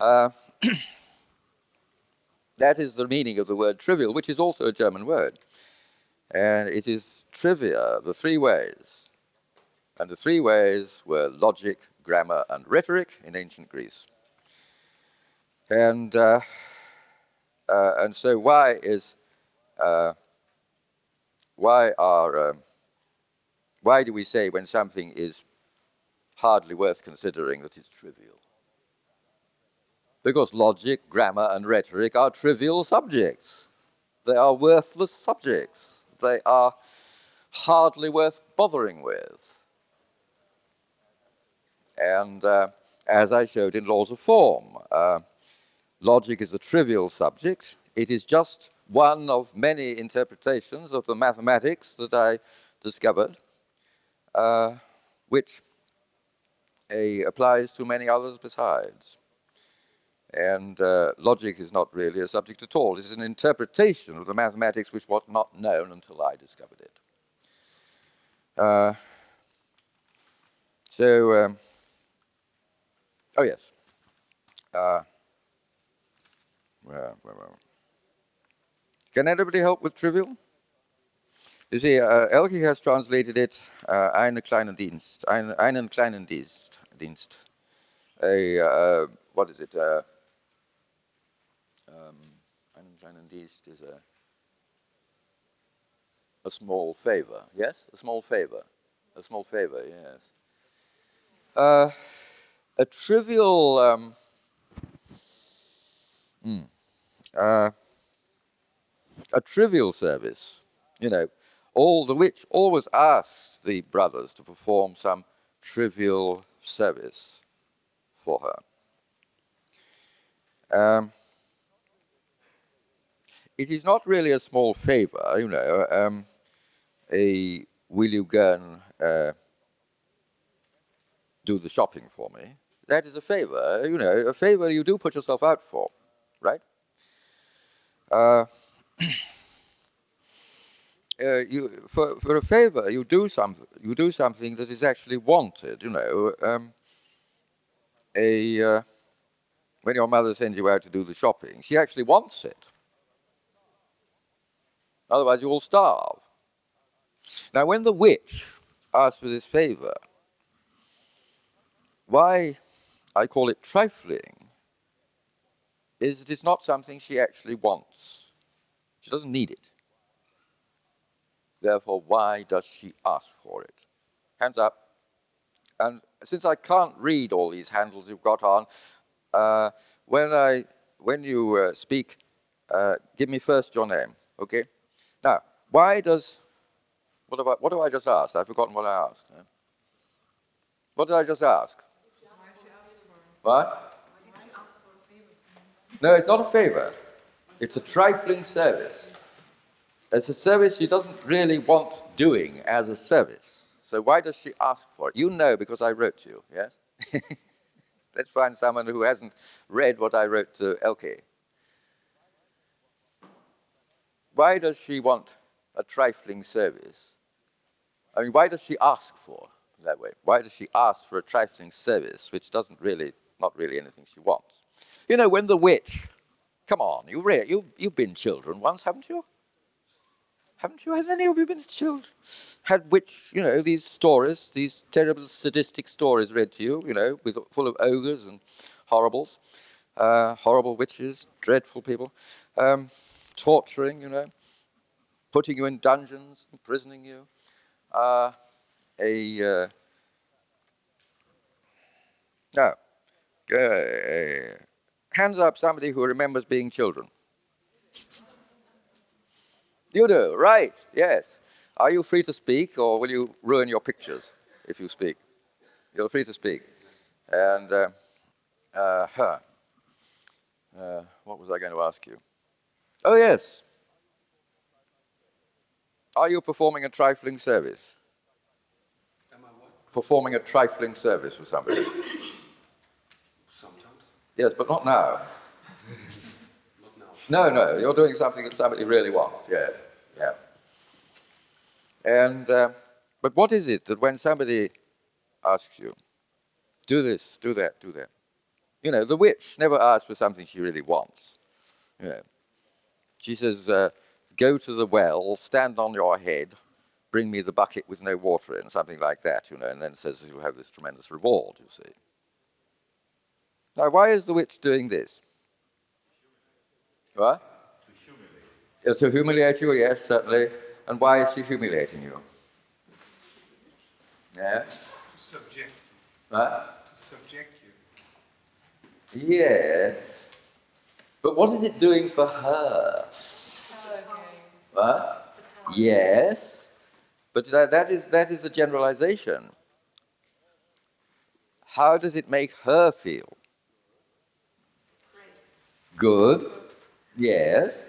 Uh, that is the meaning of the word trivial, which is also a German word. And it is trivia, the three ways. And the three ways were logic, grammar, and rhetoric in ancient Greece. And, uh, uh, and so, why is uh, why are um, why do we say when something is hardly worth considering that it's trivial? Because logic, grammar, and rhetoric are trivial subjects. They are worthless subjects. They are hardly worth bothering with. And uh, as I showed in Laws of Form, uh, logic is a trivial subject. It is just one of many interpretations of the mathematics that I discovered, uh, which applies to many others besides. And uh, logic is not really a subject at all. It's an interpretation of the mathematics which was not known until I discovered it. Uh, so, um, oh yes. Uh, well, well, well. Can anybody help with trivial? You see, uh, Elke has translated it uh, eine kleine Dienst, ein, einen kleinen Dienst, Dienst. A, uh, what is it? Uh, um, einen kleinen Dienst is a, a small favor, yes? A small favor. A small favor, yes. Uh, a trivial. Um, mm, a trivial service, you know, all the witch always asks the brothers to perform some trivial service for her. Um, it is not really a small favor, you know. Um, a will you go and uh, do the shopping for me? That is a favor, you know, a favor you do put yourself out for, right? Uh, uh, you, for, for a favor, you do something. You do something that is actually wanted. You know, um, a uh, when your mother sends you out to do the shopping, she actually wants it. Otherwise, you will starve. Now, when the witch asks for this favor, why I call it trifling is that it is not something she actually wants. She doesn't need it. Therefore, why does she ask for it? Hands up. And since I can't read all these handles you've got on, uh, when I when you uh, speak, uh, give me first your name, okay? Now, why does what do I what do I just ask? I've forgotten what I asked. Huh? What did I just ask? What? No, it's not a favor. It's a trifling service. It's a service she doesn't really want doing as a service. So why does she ask for it? You know because I wrote to you, yes? Let's find someone who hasn't read what I wrote to Elke. Why does she want a trifling service? I mean, why does she ask for that way? Why does she ask for a trifling service which doesn't really, not really anything she wants? You know, when the witch Come on, you re- you you've been children once, haven't you? Haven't you? Has any of you been children? Had which you know these stories, these terrible sadistic stories read to you, you know, with full of ogres and horribles, uh, horrible witches, dreadful people, um, torturing, you know, putting you in dungeons, imprisoning you. Uh, a uh, no, uh, Hands up somebody who remembers being children. You do, right, yes. Are you free to speak or will you ruin your pictures if you speak? You're free to speak. And uh, uh, huh. uh, what was I going to ask you? Oh, yes. Are you performing a trifling service? Am I what? Performing a trifling service for somebody? Sometimes. Yes, but not now. Not now. No, no, you're doing something that somebody really wants, yes. And uh, but what is it that when somebody asks you, do this, do that, do that, you know, the witch never asks for something she really wants. You know, she says, uh, go to the well, stand on your head, bring me the bucket with no water in, something like that, you know, and then says you'll have this tremendous reward, you see. Now, why is the witch doing this? What? To humiliate. Yes, to humiliate you, yes, certainly. And why is she humiliating you? Yeah? To subject, What? to subject you. Yes. But what is it doing for her? Power game. What? It's a power Yes. But that, that, is, that is a generalization. How does it make her feel? Good. Yes.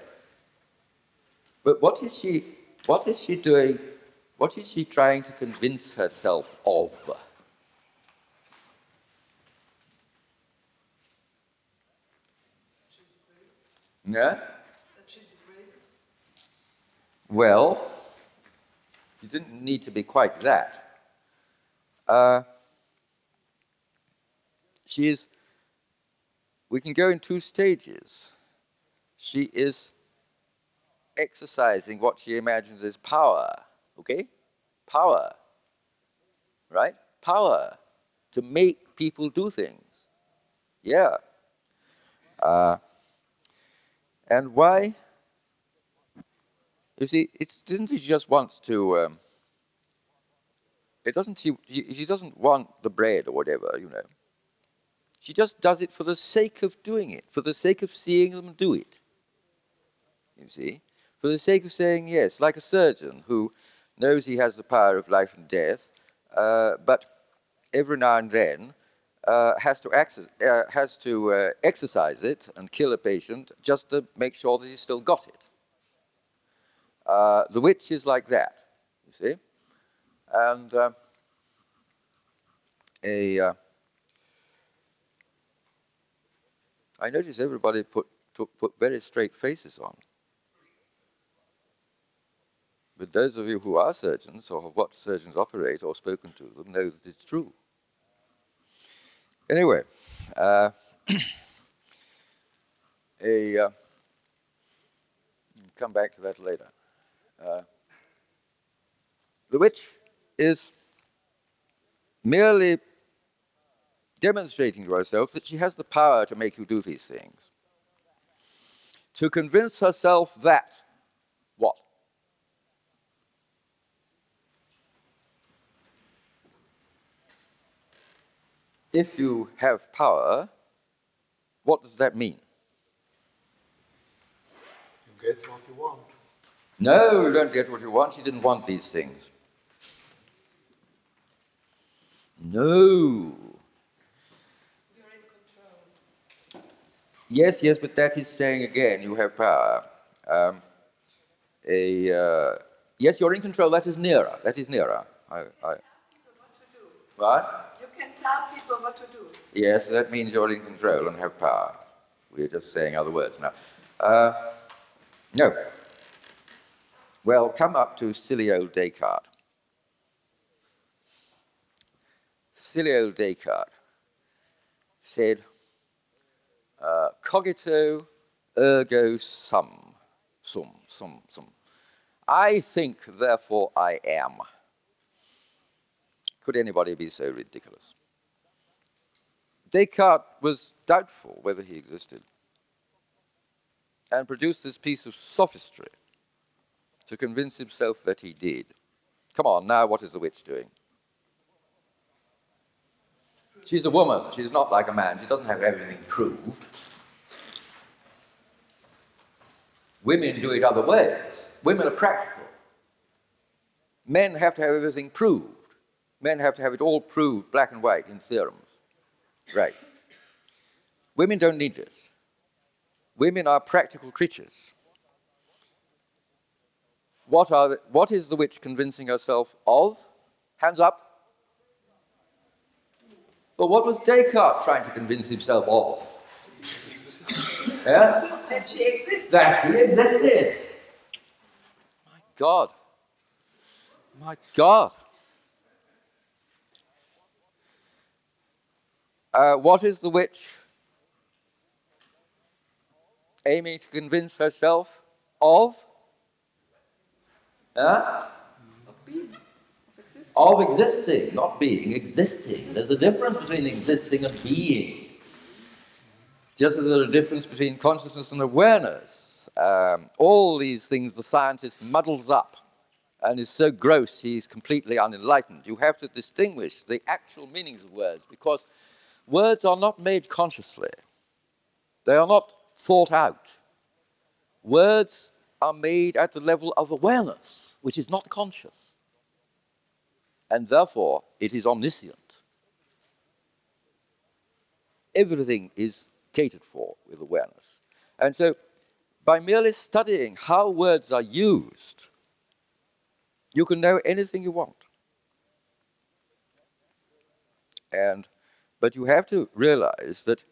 But what is she what is she doing? What is she trying to convince herself of? Yeah? Well, you didn't need to be quite that. Uh, she is, we can go in two stages. She is exercising what she imagines as power, okay? Power, right? Power to make people do things. Yeah. Uh, and why? You see, it doesn't she just wants to. Um, it doesn't she. She doesn't want the bread or whatever, you know. She just does it for the sake of doing it, for the sake of seeing them do it. You see, for the sake of saying yes, like a surgeon who knows he has the power of life and death, uh, but every now and then uh, has to access, uh, has to uh, exercise it and kill a patient just to make sure that he's still got it. Uh, the witch is like that, you see. And uh, a, I notice everybody put, put very straight faces on. But those of you who are surgeons or have watched surgeons operate or spoken to them know that it's true. Anyway, uh, a, uh, come back to that later. Uh, the witch is merely demonstrating to herself that she has the power to make you do these things. To convince herself that what? If you have power, what does that mean? You get what you want. No, you don't get what you want. She didn't want these things. No. You're in control. Yes, yes, but that is saying again, you have power. Um, a uh, yes, you're in control. That is nearer. That is nearer. I, I, What can tell people what to do. Yes, that means you're in control and have power. We're just saying other words now. Uh, no. Well, come up to silly old Descartes. Silly old Descartes said, uh, cogito ergo sum, sum, sum, sum. I think, therefore I am. Could anybody be so ridiculous? Descartes was doubtful whether he existed and produced this piece of sophistry to convince himself that he did. Come on, now what is the witch doing? She's a woman. She's not like a man. She doesn't have everything proved. Women do it other ways. Women are practical. Men have to have everything proved. Men have to have it all proved black and white in theorems. Right. Women don't need this. Women are practical creatures. What, are the, what is the witch convincing herself of? Hands up. But what was Descartes trying to convince himself of? Yeah? That she exists. That he existed. My God. My God. Uh, what is the witch aiming to convince herself of? Huh? Of being, of existing. Of existing, not being, existing. There's a difference between existing and being. Just as there's a difference between consciousness and awareness. Um, all these things the scientist muddles up and is so gross he's completely unenlightened. You have to distinguish the actual meanings of words because words are not made consciously, they are not thought out. Words are made at the level of awareness, which is not conscious. And therefore, it is omniscient. Everything is catered for with awareness. And so, by merely studying how words are used, you can know anything you want. And but you have to realize that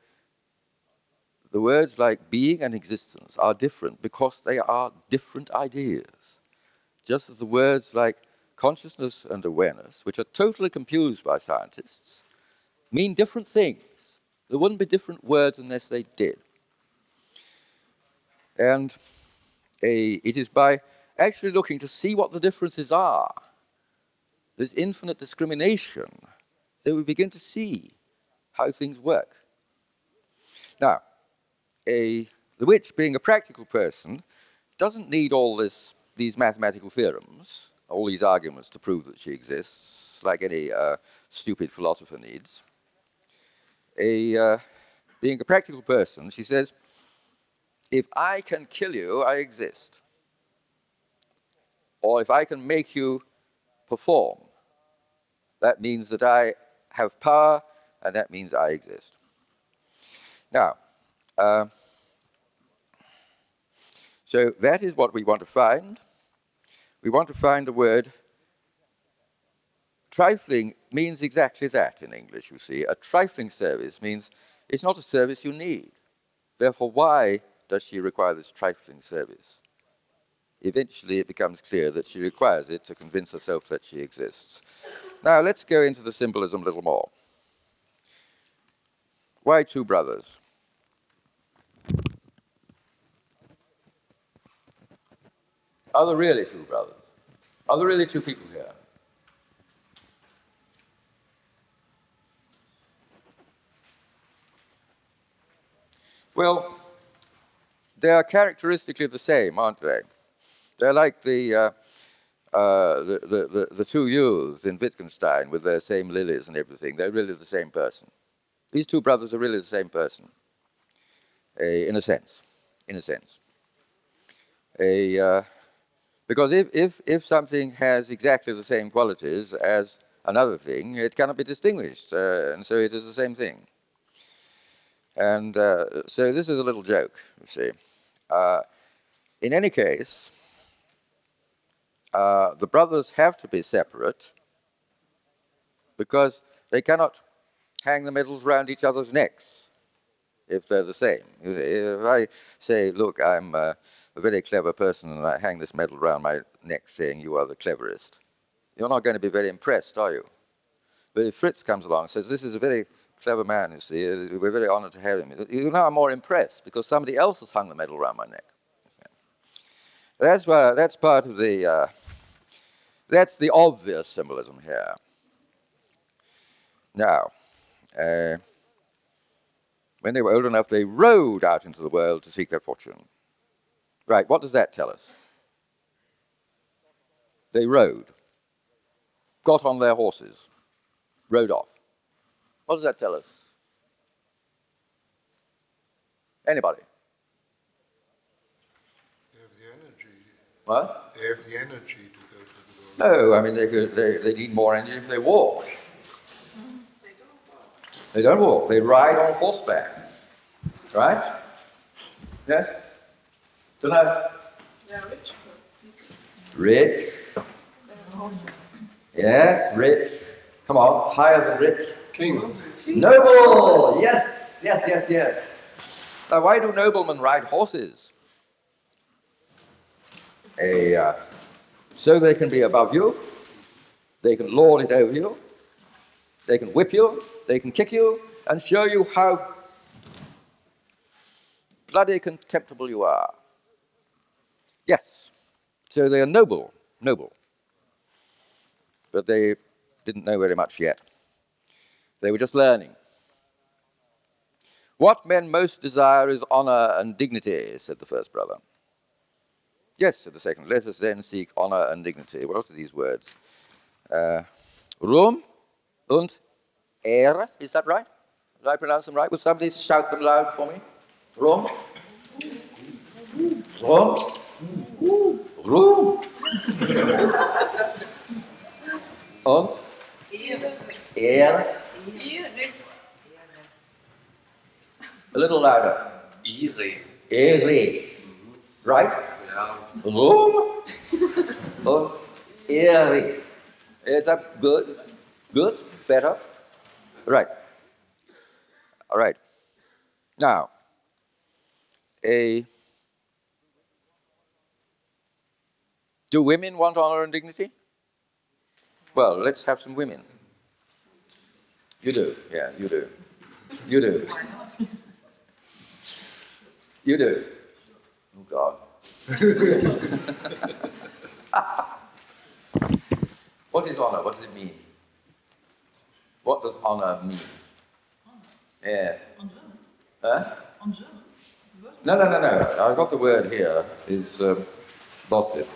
the words like being and existence are different because they are different ideas. Just as the words like consciousness and awareness, which are totally confused by scientists, mean different things. There wouldn't be different words unless they did. And a, it is by actually looking to see what the differences are, this infinite discrimination, that we begin to see how things work. Now, a, the witch, being a practical person, doesn't need all this, these mathematical theorems, all these arguments to prove that she exists, like any uh, stupid philosopher needs. A, uh, being a practical person, she says, if I can kill you, I exist. Or if I can make you perform, that means that I have power and that means I exist. Now, uh, so that is what we want to find. We want to find the word. Trifling means exactly that in English, you see. A trifling service means it's not a service you need. Therefore, why does she require this trifling service? Eventually, it becomes clear that she requires it to convince herself that she exists. Now, let's go into the symbolism a little more. Why two brothers? Are there really two brothers? Are there really two people here? Well, they are characteristically the same, aren't they? They're like the, uh, uh, the, the, the, the, two youths in Wittgenstein with their same lilies and everything. They're really the same person. These two brothers are really the same person, uh, in a sense. In a sense. A, uh, because if, if, if something has exactly the same qualities as another thing, it cannot be distinguished, uh, and so it is the same thing. And uh, so this is a little joke, you see. Uh, in any case, uh, the brothers have to be separate because they cannot hang the medals round each other's necks if they're the same. If I say, look, I'm uh, a very clever person and I hang this medal round my neck saying you are the cleverest, you're not going to be very impressed, are you? But if Fritz comes along and says, this is a very clever man, you see, we're very honored to have him, you now are more impressed because somebody else has hung the medal round my neck. That's, why, that's part of the, uh, that's the obvious symbolism here. Now, uh, when they were old enough, they rode out into the world to seek their fortune. Right, what does that tell us? They rode, got on their horses, rode off. What does that tell us? Anybody? They have the energy. What? They have the energy to go to the world. No, I mean, they, could, they, they need more energy if they walk. They don't walk, they ride on horseback. Right? Yes? Don't know. They're rich. Rich. Horses. Yes, rich. Come on, higher than rich. Kings. Noble! Yes, yes, yes, yes. Now, why do noblemen ride horses? A, uh, so they can be above you, They can lord it over you. They can whip you. They can kick you and show you how bloody contemptible you are. Yes. So they are noble, noble. But they didn't know very much yet. They were just learning. What men most desire is honor and dignity, said the first brother. Yes, said the second. Let us then seek honor and dignity. What are these words? Uh, und Ehre. Is that right? Did I pronounce them right? Will somebody shout them loud for me? Ruhm. Ruhm. Ruhm. und Ehre. Ehre. Ehre. A little louder. Ire. Ehre. Right? Ja. Ruhm und Ehre. Is that good? Good? Better? Right. All right. Now, a do women want honor and dignity? Well, let's have some women. You do, yeah, you do. You do. You do. Oh God. what is honor? What does it mean? What does honor mean? Yeah. Huh? No, no, no, no. I've got the word here. Is um, lost it.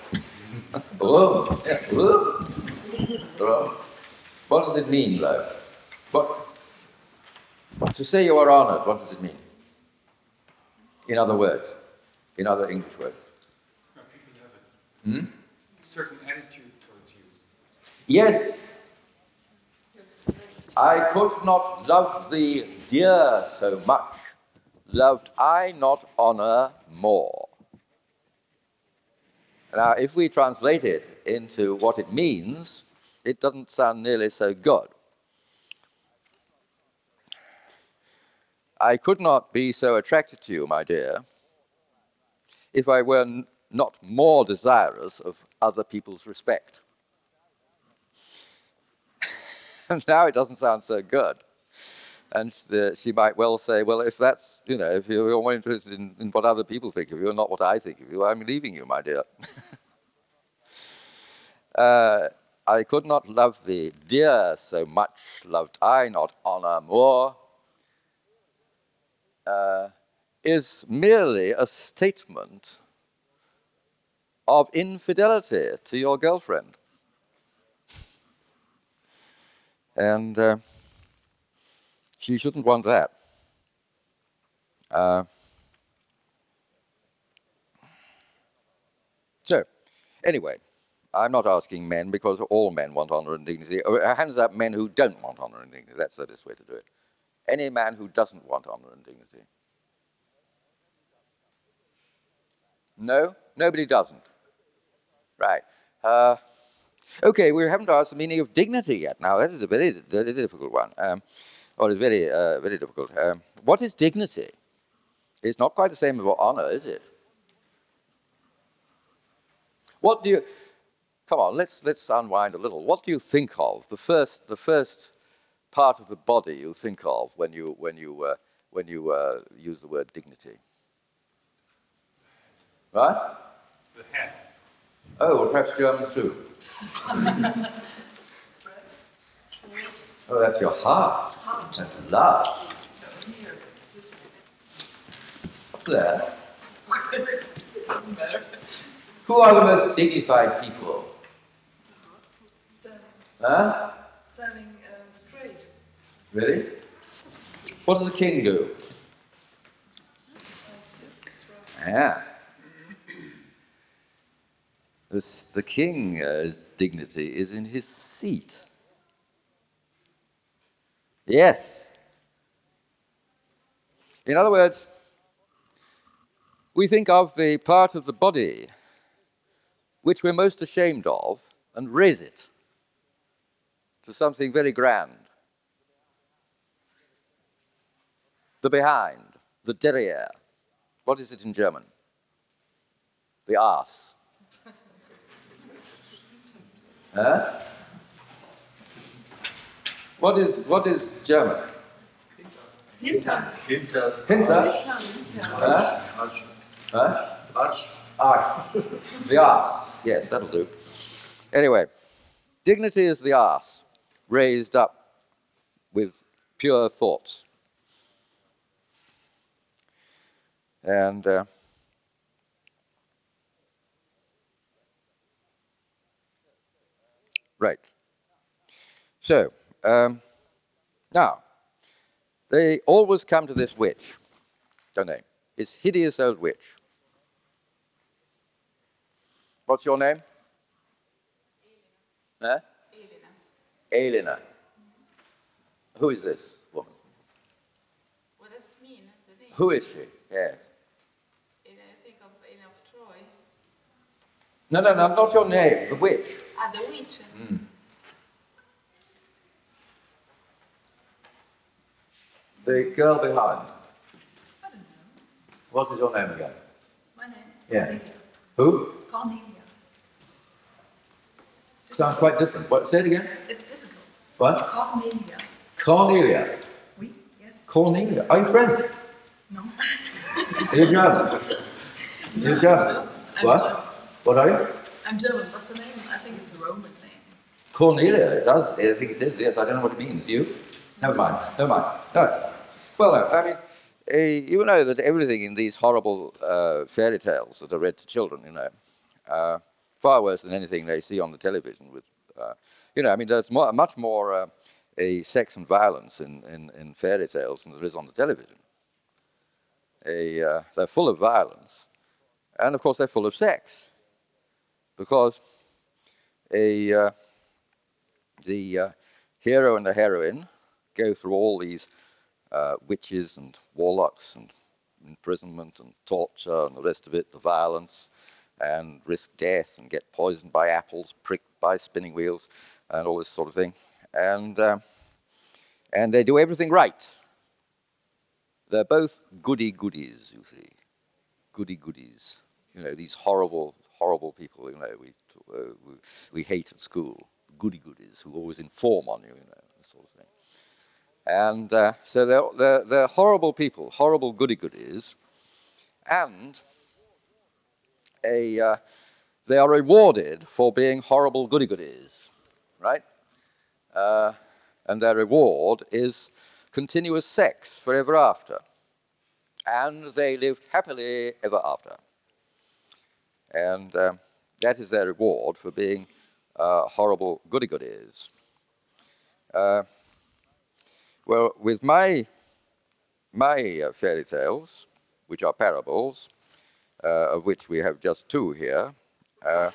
oh, yeah. oh. Oh. What does it mean, though? What? To say you are honored, what does it mean? In other words, in other English words. No, people have a Hmm? certain attitude towards you. Yes, I could not love thee dear so much, loved I not honor more. Now, if we translate it into what it means, it doesn't sound nearly so good. I could not be so attracted to you, my dear, if I were not more desirous of other people's respect. And now it doesn't sound so good. And the, she might well say, well, if that's, you know, if you're more interested in, in what other people think of you and not what I think of you, I'm leaving you, my dear. uh, I could not love thee, dear, so much loved I not honor more, uh, is merely a statement of infidelity to your girlfriend. And uh, she shouldn't want that. Uh, so, anyway, I'm not asking men because all men want honor and dignity. Uh, Hands up, men who don't want honor and dignity. That's the best way to do it. Any man who doesn't want honor and dignity. No? Nobody doesn't. Right. Uh, okay, we haven't asked the meaning of dignity yet. Now, that is a very, very difficult one. Um, or it's very, uh, very difficult. Um, what is dignity? It's not quite the same as what honor, is it? What do you? Come on, let's let's unwind a little. What do you think of the first the first part of the body you think of when you when you uh, when you uh, use the word dignity? Right? The head. Oh, well, perhaps Germans too. Oh, that's your heart. That's love. There. Who are the most dignified people? Standing. Huh? Standing uh, straight. Really? What does the king do? Yeah. The king's uh, dignity is in his seat. Yes. In other words, we think of the part of the body which we're most ashamed of and raise it to something very grand. The behind, the derriere. What is it in German? The arse. Huh? What is what is German? Hintern. Hinter. Hinter? Hintern. Huh? Arsch. Huh? Arsch. Arse. the arse. Yes, that'll do. Anyway, dignity is the arse, raised up with pure thoughts. And uh, right. So um, now they always come to this witch, don't they? This hideous old witch. What's your name? Huh? Elena. Who is this woman? What does it mean? The name? Who is she? Yes. I think of of Troy. No, no, no, not your name. The witch. The witch. Mm. The girl behind. What is your name again? My name? Yeah. Cornelia. Who? Cornelia. Sounds quite different. What? Say it again. It's difficult. What? Cornelia. Cornelia. Oui, yes. Cornelia. Are you French? No. You're you German? You're German. What? German. What are you? I'm German. What's the name? I think it's a Roman name. Cornelia, it does. I think it is, yes. I don't know what it means. You? Never mind. Never mind. No. Well, no, I mean, uh, you know that everything in these horrible uh, fairy tales that are read to children, you know, uh, far worse than anything they see on the television. With, uh, you know, I mean, there's much more uh, a sex and violence in, in, in fairy tales than there is on the television. A, uh, they're full of violence, and of course they're full of sex, because a uh, the uh, hero and the heroine go through all these uh, witches and warlocks and imprisonment and torture and the rest of it, the violence, and risk death and get poisoned by apples, pricked by spinning wheels, and all this sort of thing. And, uh, and they do everything right. They're both goody goodies, you see. Goody goodies. You know, these horrible, horrible people, you know, we, uh, we, we hate at school. Goody goodies who always inform on you, you know, sort of thing. And uh, so they're, they're, they're horrible people, horrible goody goodies. And a, uh, they are rewarded for being horrible goody goodies, right? Uh, and their reward is continuous sex forever after. And they lived happily ever after. And um, that is their reward for being uh, horrible goody goodies. Uh, well, with my, my uh, fairy tales, which are parables, uh, of which we have just two here, uh,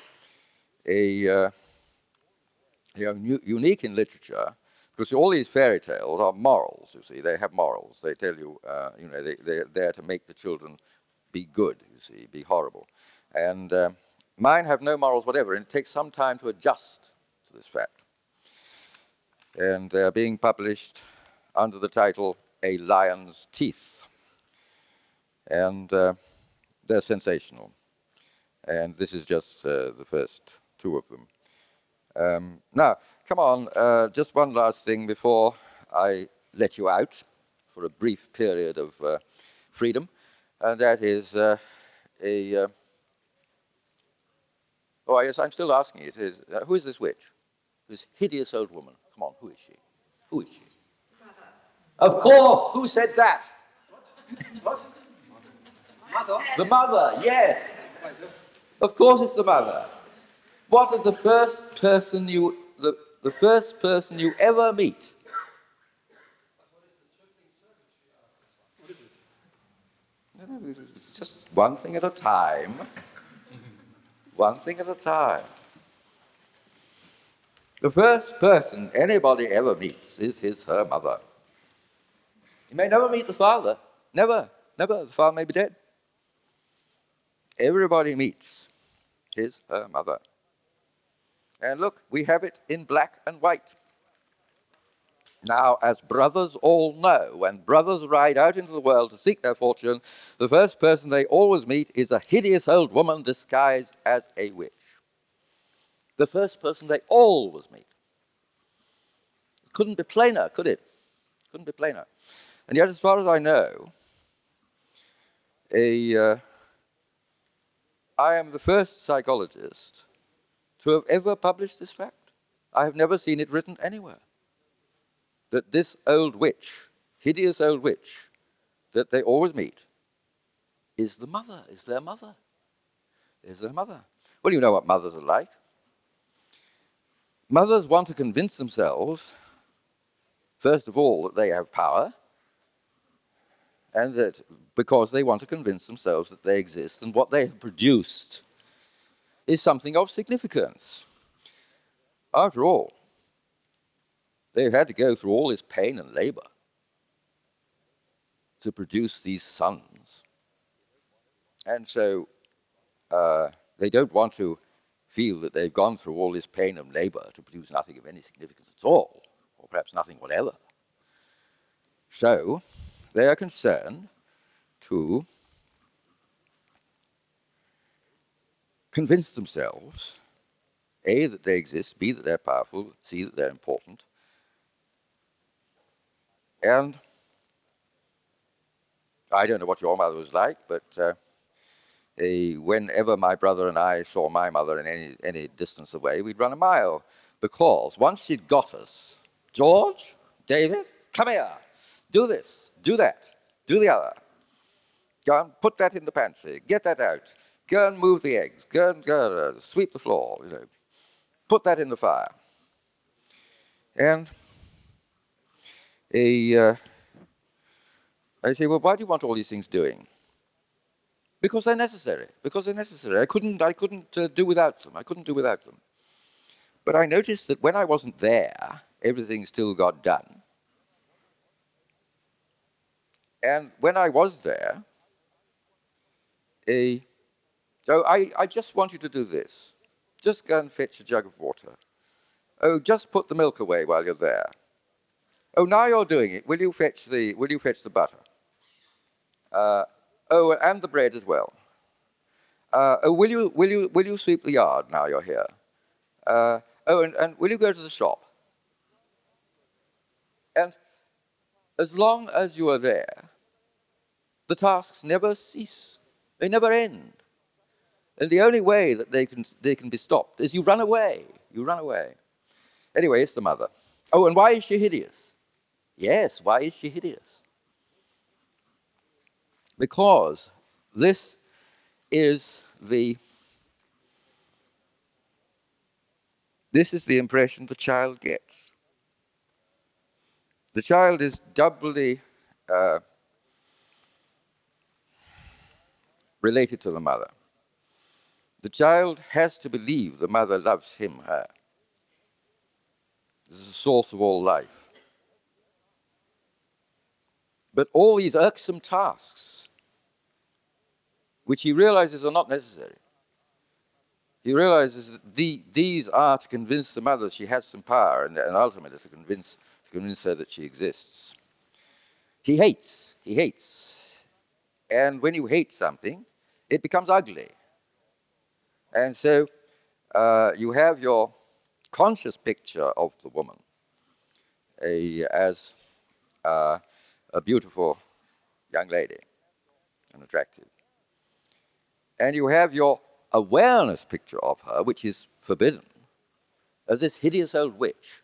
a uh, you know, unique in literature because all these fairy tales are morals. You see, they have morals. They tell you, you know, they, they're there to make the children be good. You see, be horrible, and mine have no morals whatever, and it takes some time to adjust to this fact. And they are being published under the title "A Lion's Teeth," and uh, they're sensational. And this is just uh, the first two of them. Um, now, come on, uh, just one last thing before I let you out for a brief period of uh, freedom, and that is uh, a. Oh, yes, I'm still asking it. Is, uh, who is this witch? This hideous old woman. Come on, who is she? Who is she? Of course, who said that? what? what? Mother? The mother, yes. Of course, it's the mother. What is the first person you the, the first person you ever meet? No, no, It's just one thing at a time. One thing at a time. The first person anybody ever meets is his her mother. You may never meet the father. Never, never. The father may be dead. Everybody meets his her mother. And look, we have it in black and white. Now, as brothers all know, when brothers ride out into the world to seek their fortune, the first person they always meet is a hideous old woman disguised as a witch. The first person they always meet. Couldn't be plainer, could it? Couldn't be plainer. And yet, as far as I know, a, uh, I am the first psychologist to have ever published this fact. I have never seen it written anywhere. That this old witch, hideous old witch, that they always meet, is the mother, is their mother, is their mother. Well, you know what mothers are like. Mothers want to convince themselves, first of all, that they have power, and that because they want to convince themselves that they exist and what they have produced is something of significance. After all, they've had to go through all this pain and labor to produce these sons. And so uh, they don't want to feel that they've gone through all this pain and labor to produce nothing of any significance at all, or perhaps nothing whatever. So they are concerned to convince themselves A, that they exist, B, that they're powerful, C, that they're important, and I don't know what your mother was like, but uh, a, whenever my brother and I saw my mother in any, any distance away, we'd run a mile because once she'd got us, George, David, come here, do this, do that, do the other. Go and put that in the pantry, get that out, go and move the eggs, go and go, uh, sweep the floor, you know, put that in the fire. And a, uh, I say, well, why do you want all these things doing? Because they're necessary. Because they're necessary. I couldn't, I couldn't uh, do without them. I couldn't do without them. But I noticed that when I wasn't there, everything still got done. And when I was there, a, so I, I just want you to do this. Just go and fetch a jug of water. Oh, just put the milk away while you're there. Oh, now you're doing it. Will you fetch the, will you fetch the butter? Uh, oh, and the bread as well. Uh, oh, will you, will, you, will you sweep the yard now you're here? Uh, oh, and, and will you go to the shop? And as long as you are there, the tasks never cease. They never end. And the only way that they can, they can be stopped is you run away. You run away. Anyway, it's the mother. Oh, and why is she hideous? Yes, why is she hideous? Because this is the this is the impression the child gets. The child is doubly uh, related to the mother. The child has to believe the mother loves him, her. This is the source of all life. But all these irksome tasks, which he realizes are not necessary, he realizes that the, these are to convince the mother she has some power and, and ultimately to convince, to convince her that she exists. He hates, he hates. And when you hate something, it becomes ugly. And so uh, you have your conscious picture of the woman a, as uh, a beautiful young lady and attractive. And you have your awareness picture of her, which is forbidden, as this hideous old witch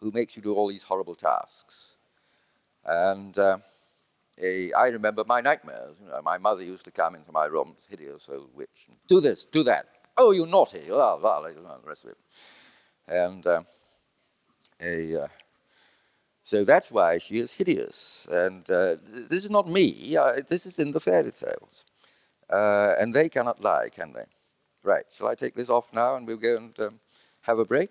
who makes you do all these horrible tasks. And uh, a, I remember my nightmares. You know, my mother used to come into my room, hideous old witch, and do this, do that. Oh, you naughty! Blah, blah, blah, the rest of it. And uh, a, uh, so that's why she is hideous. And uh, this is not me. this is in the fairy tales. Uh, and they cannot lie, can they? Right. Shall I take this off now and we'll go and um, have a break?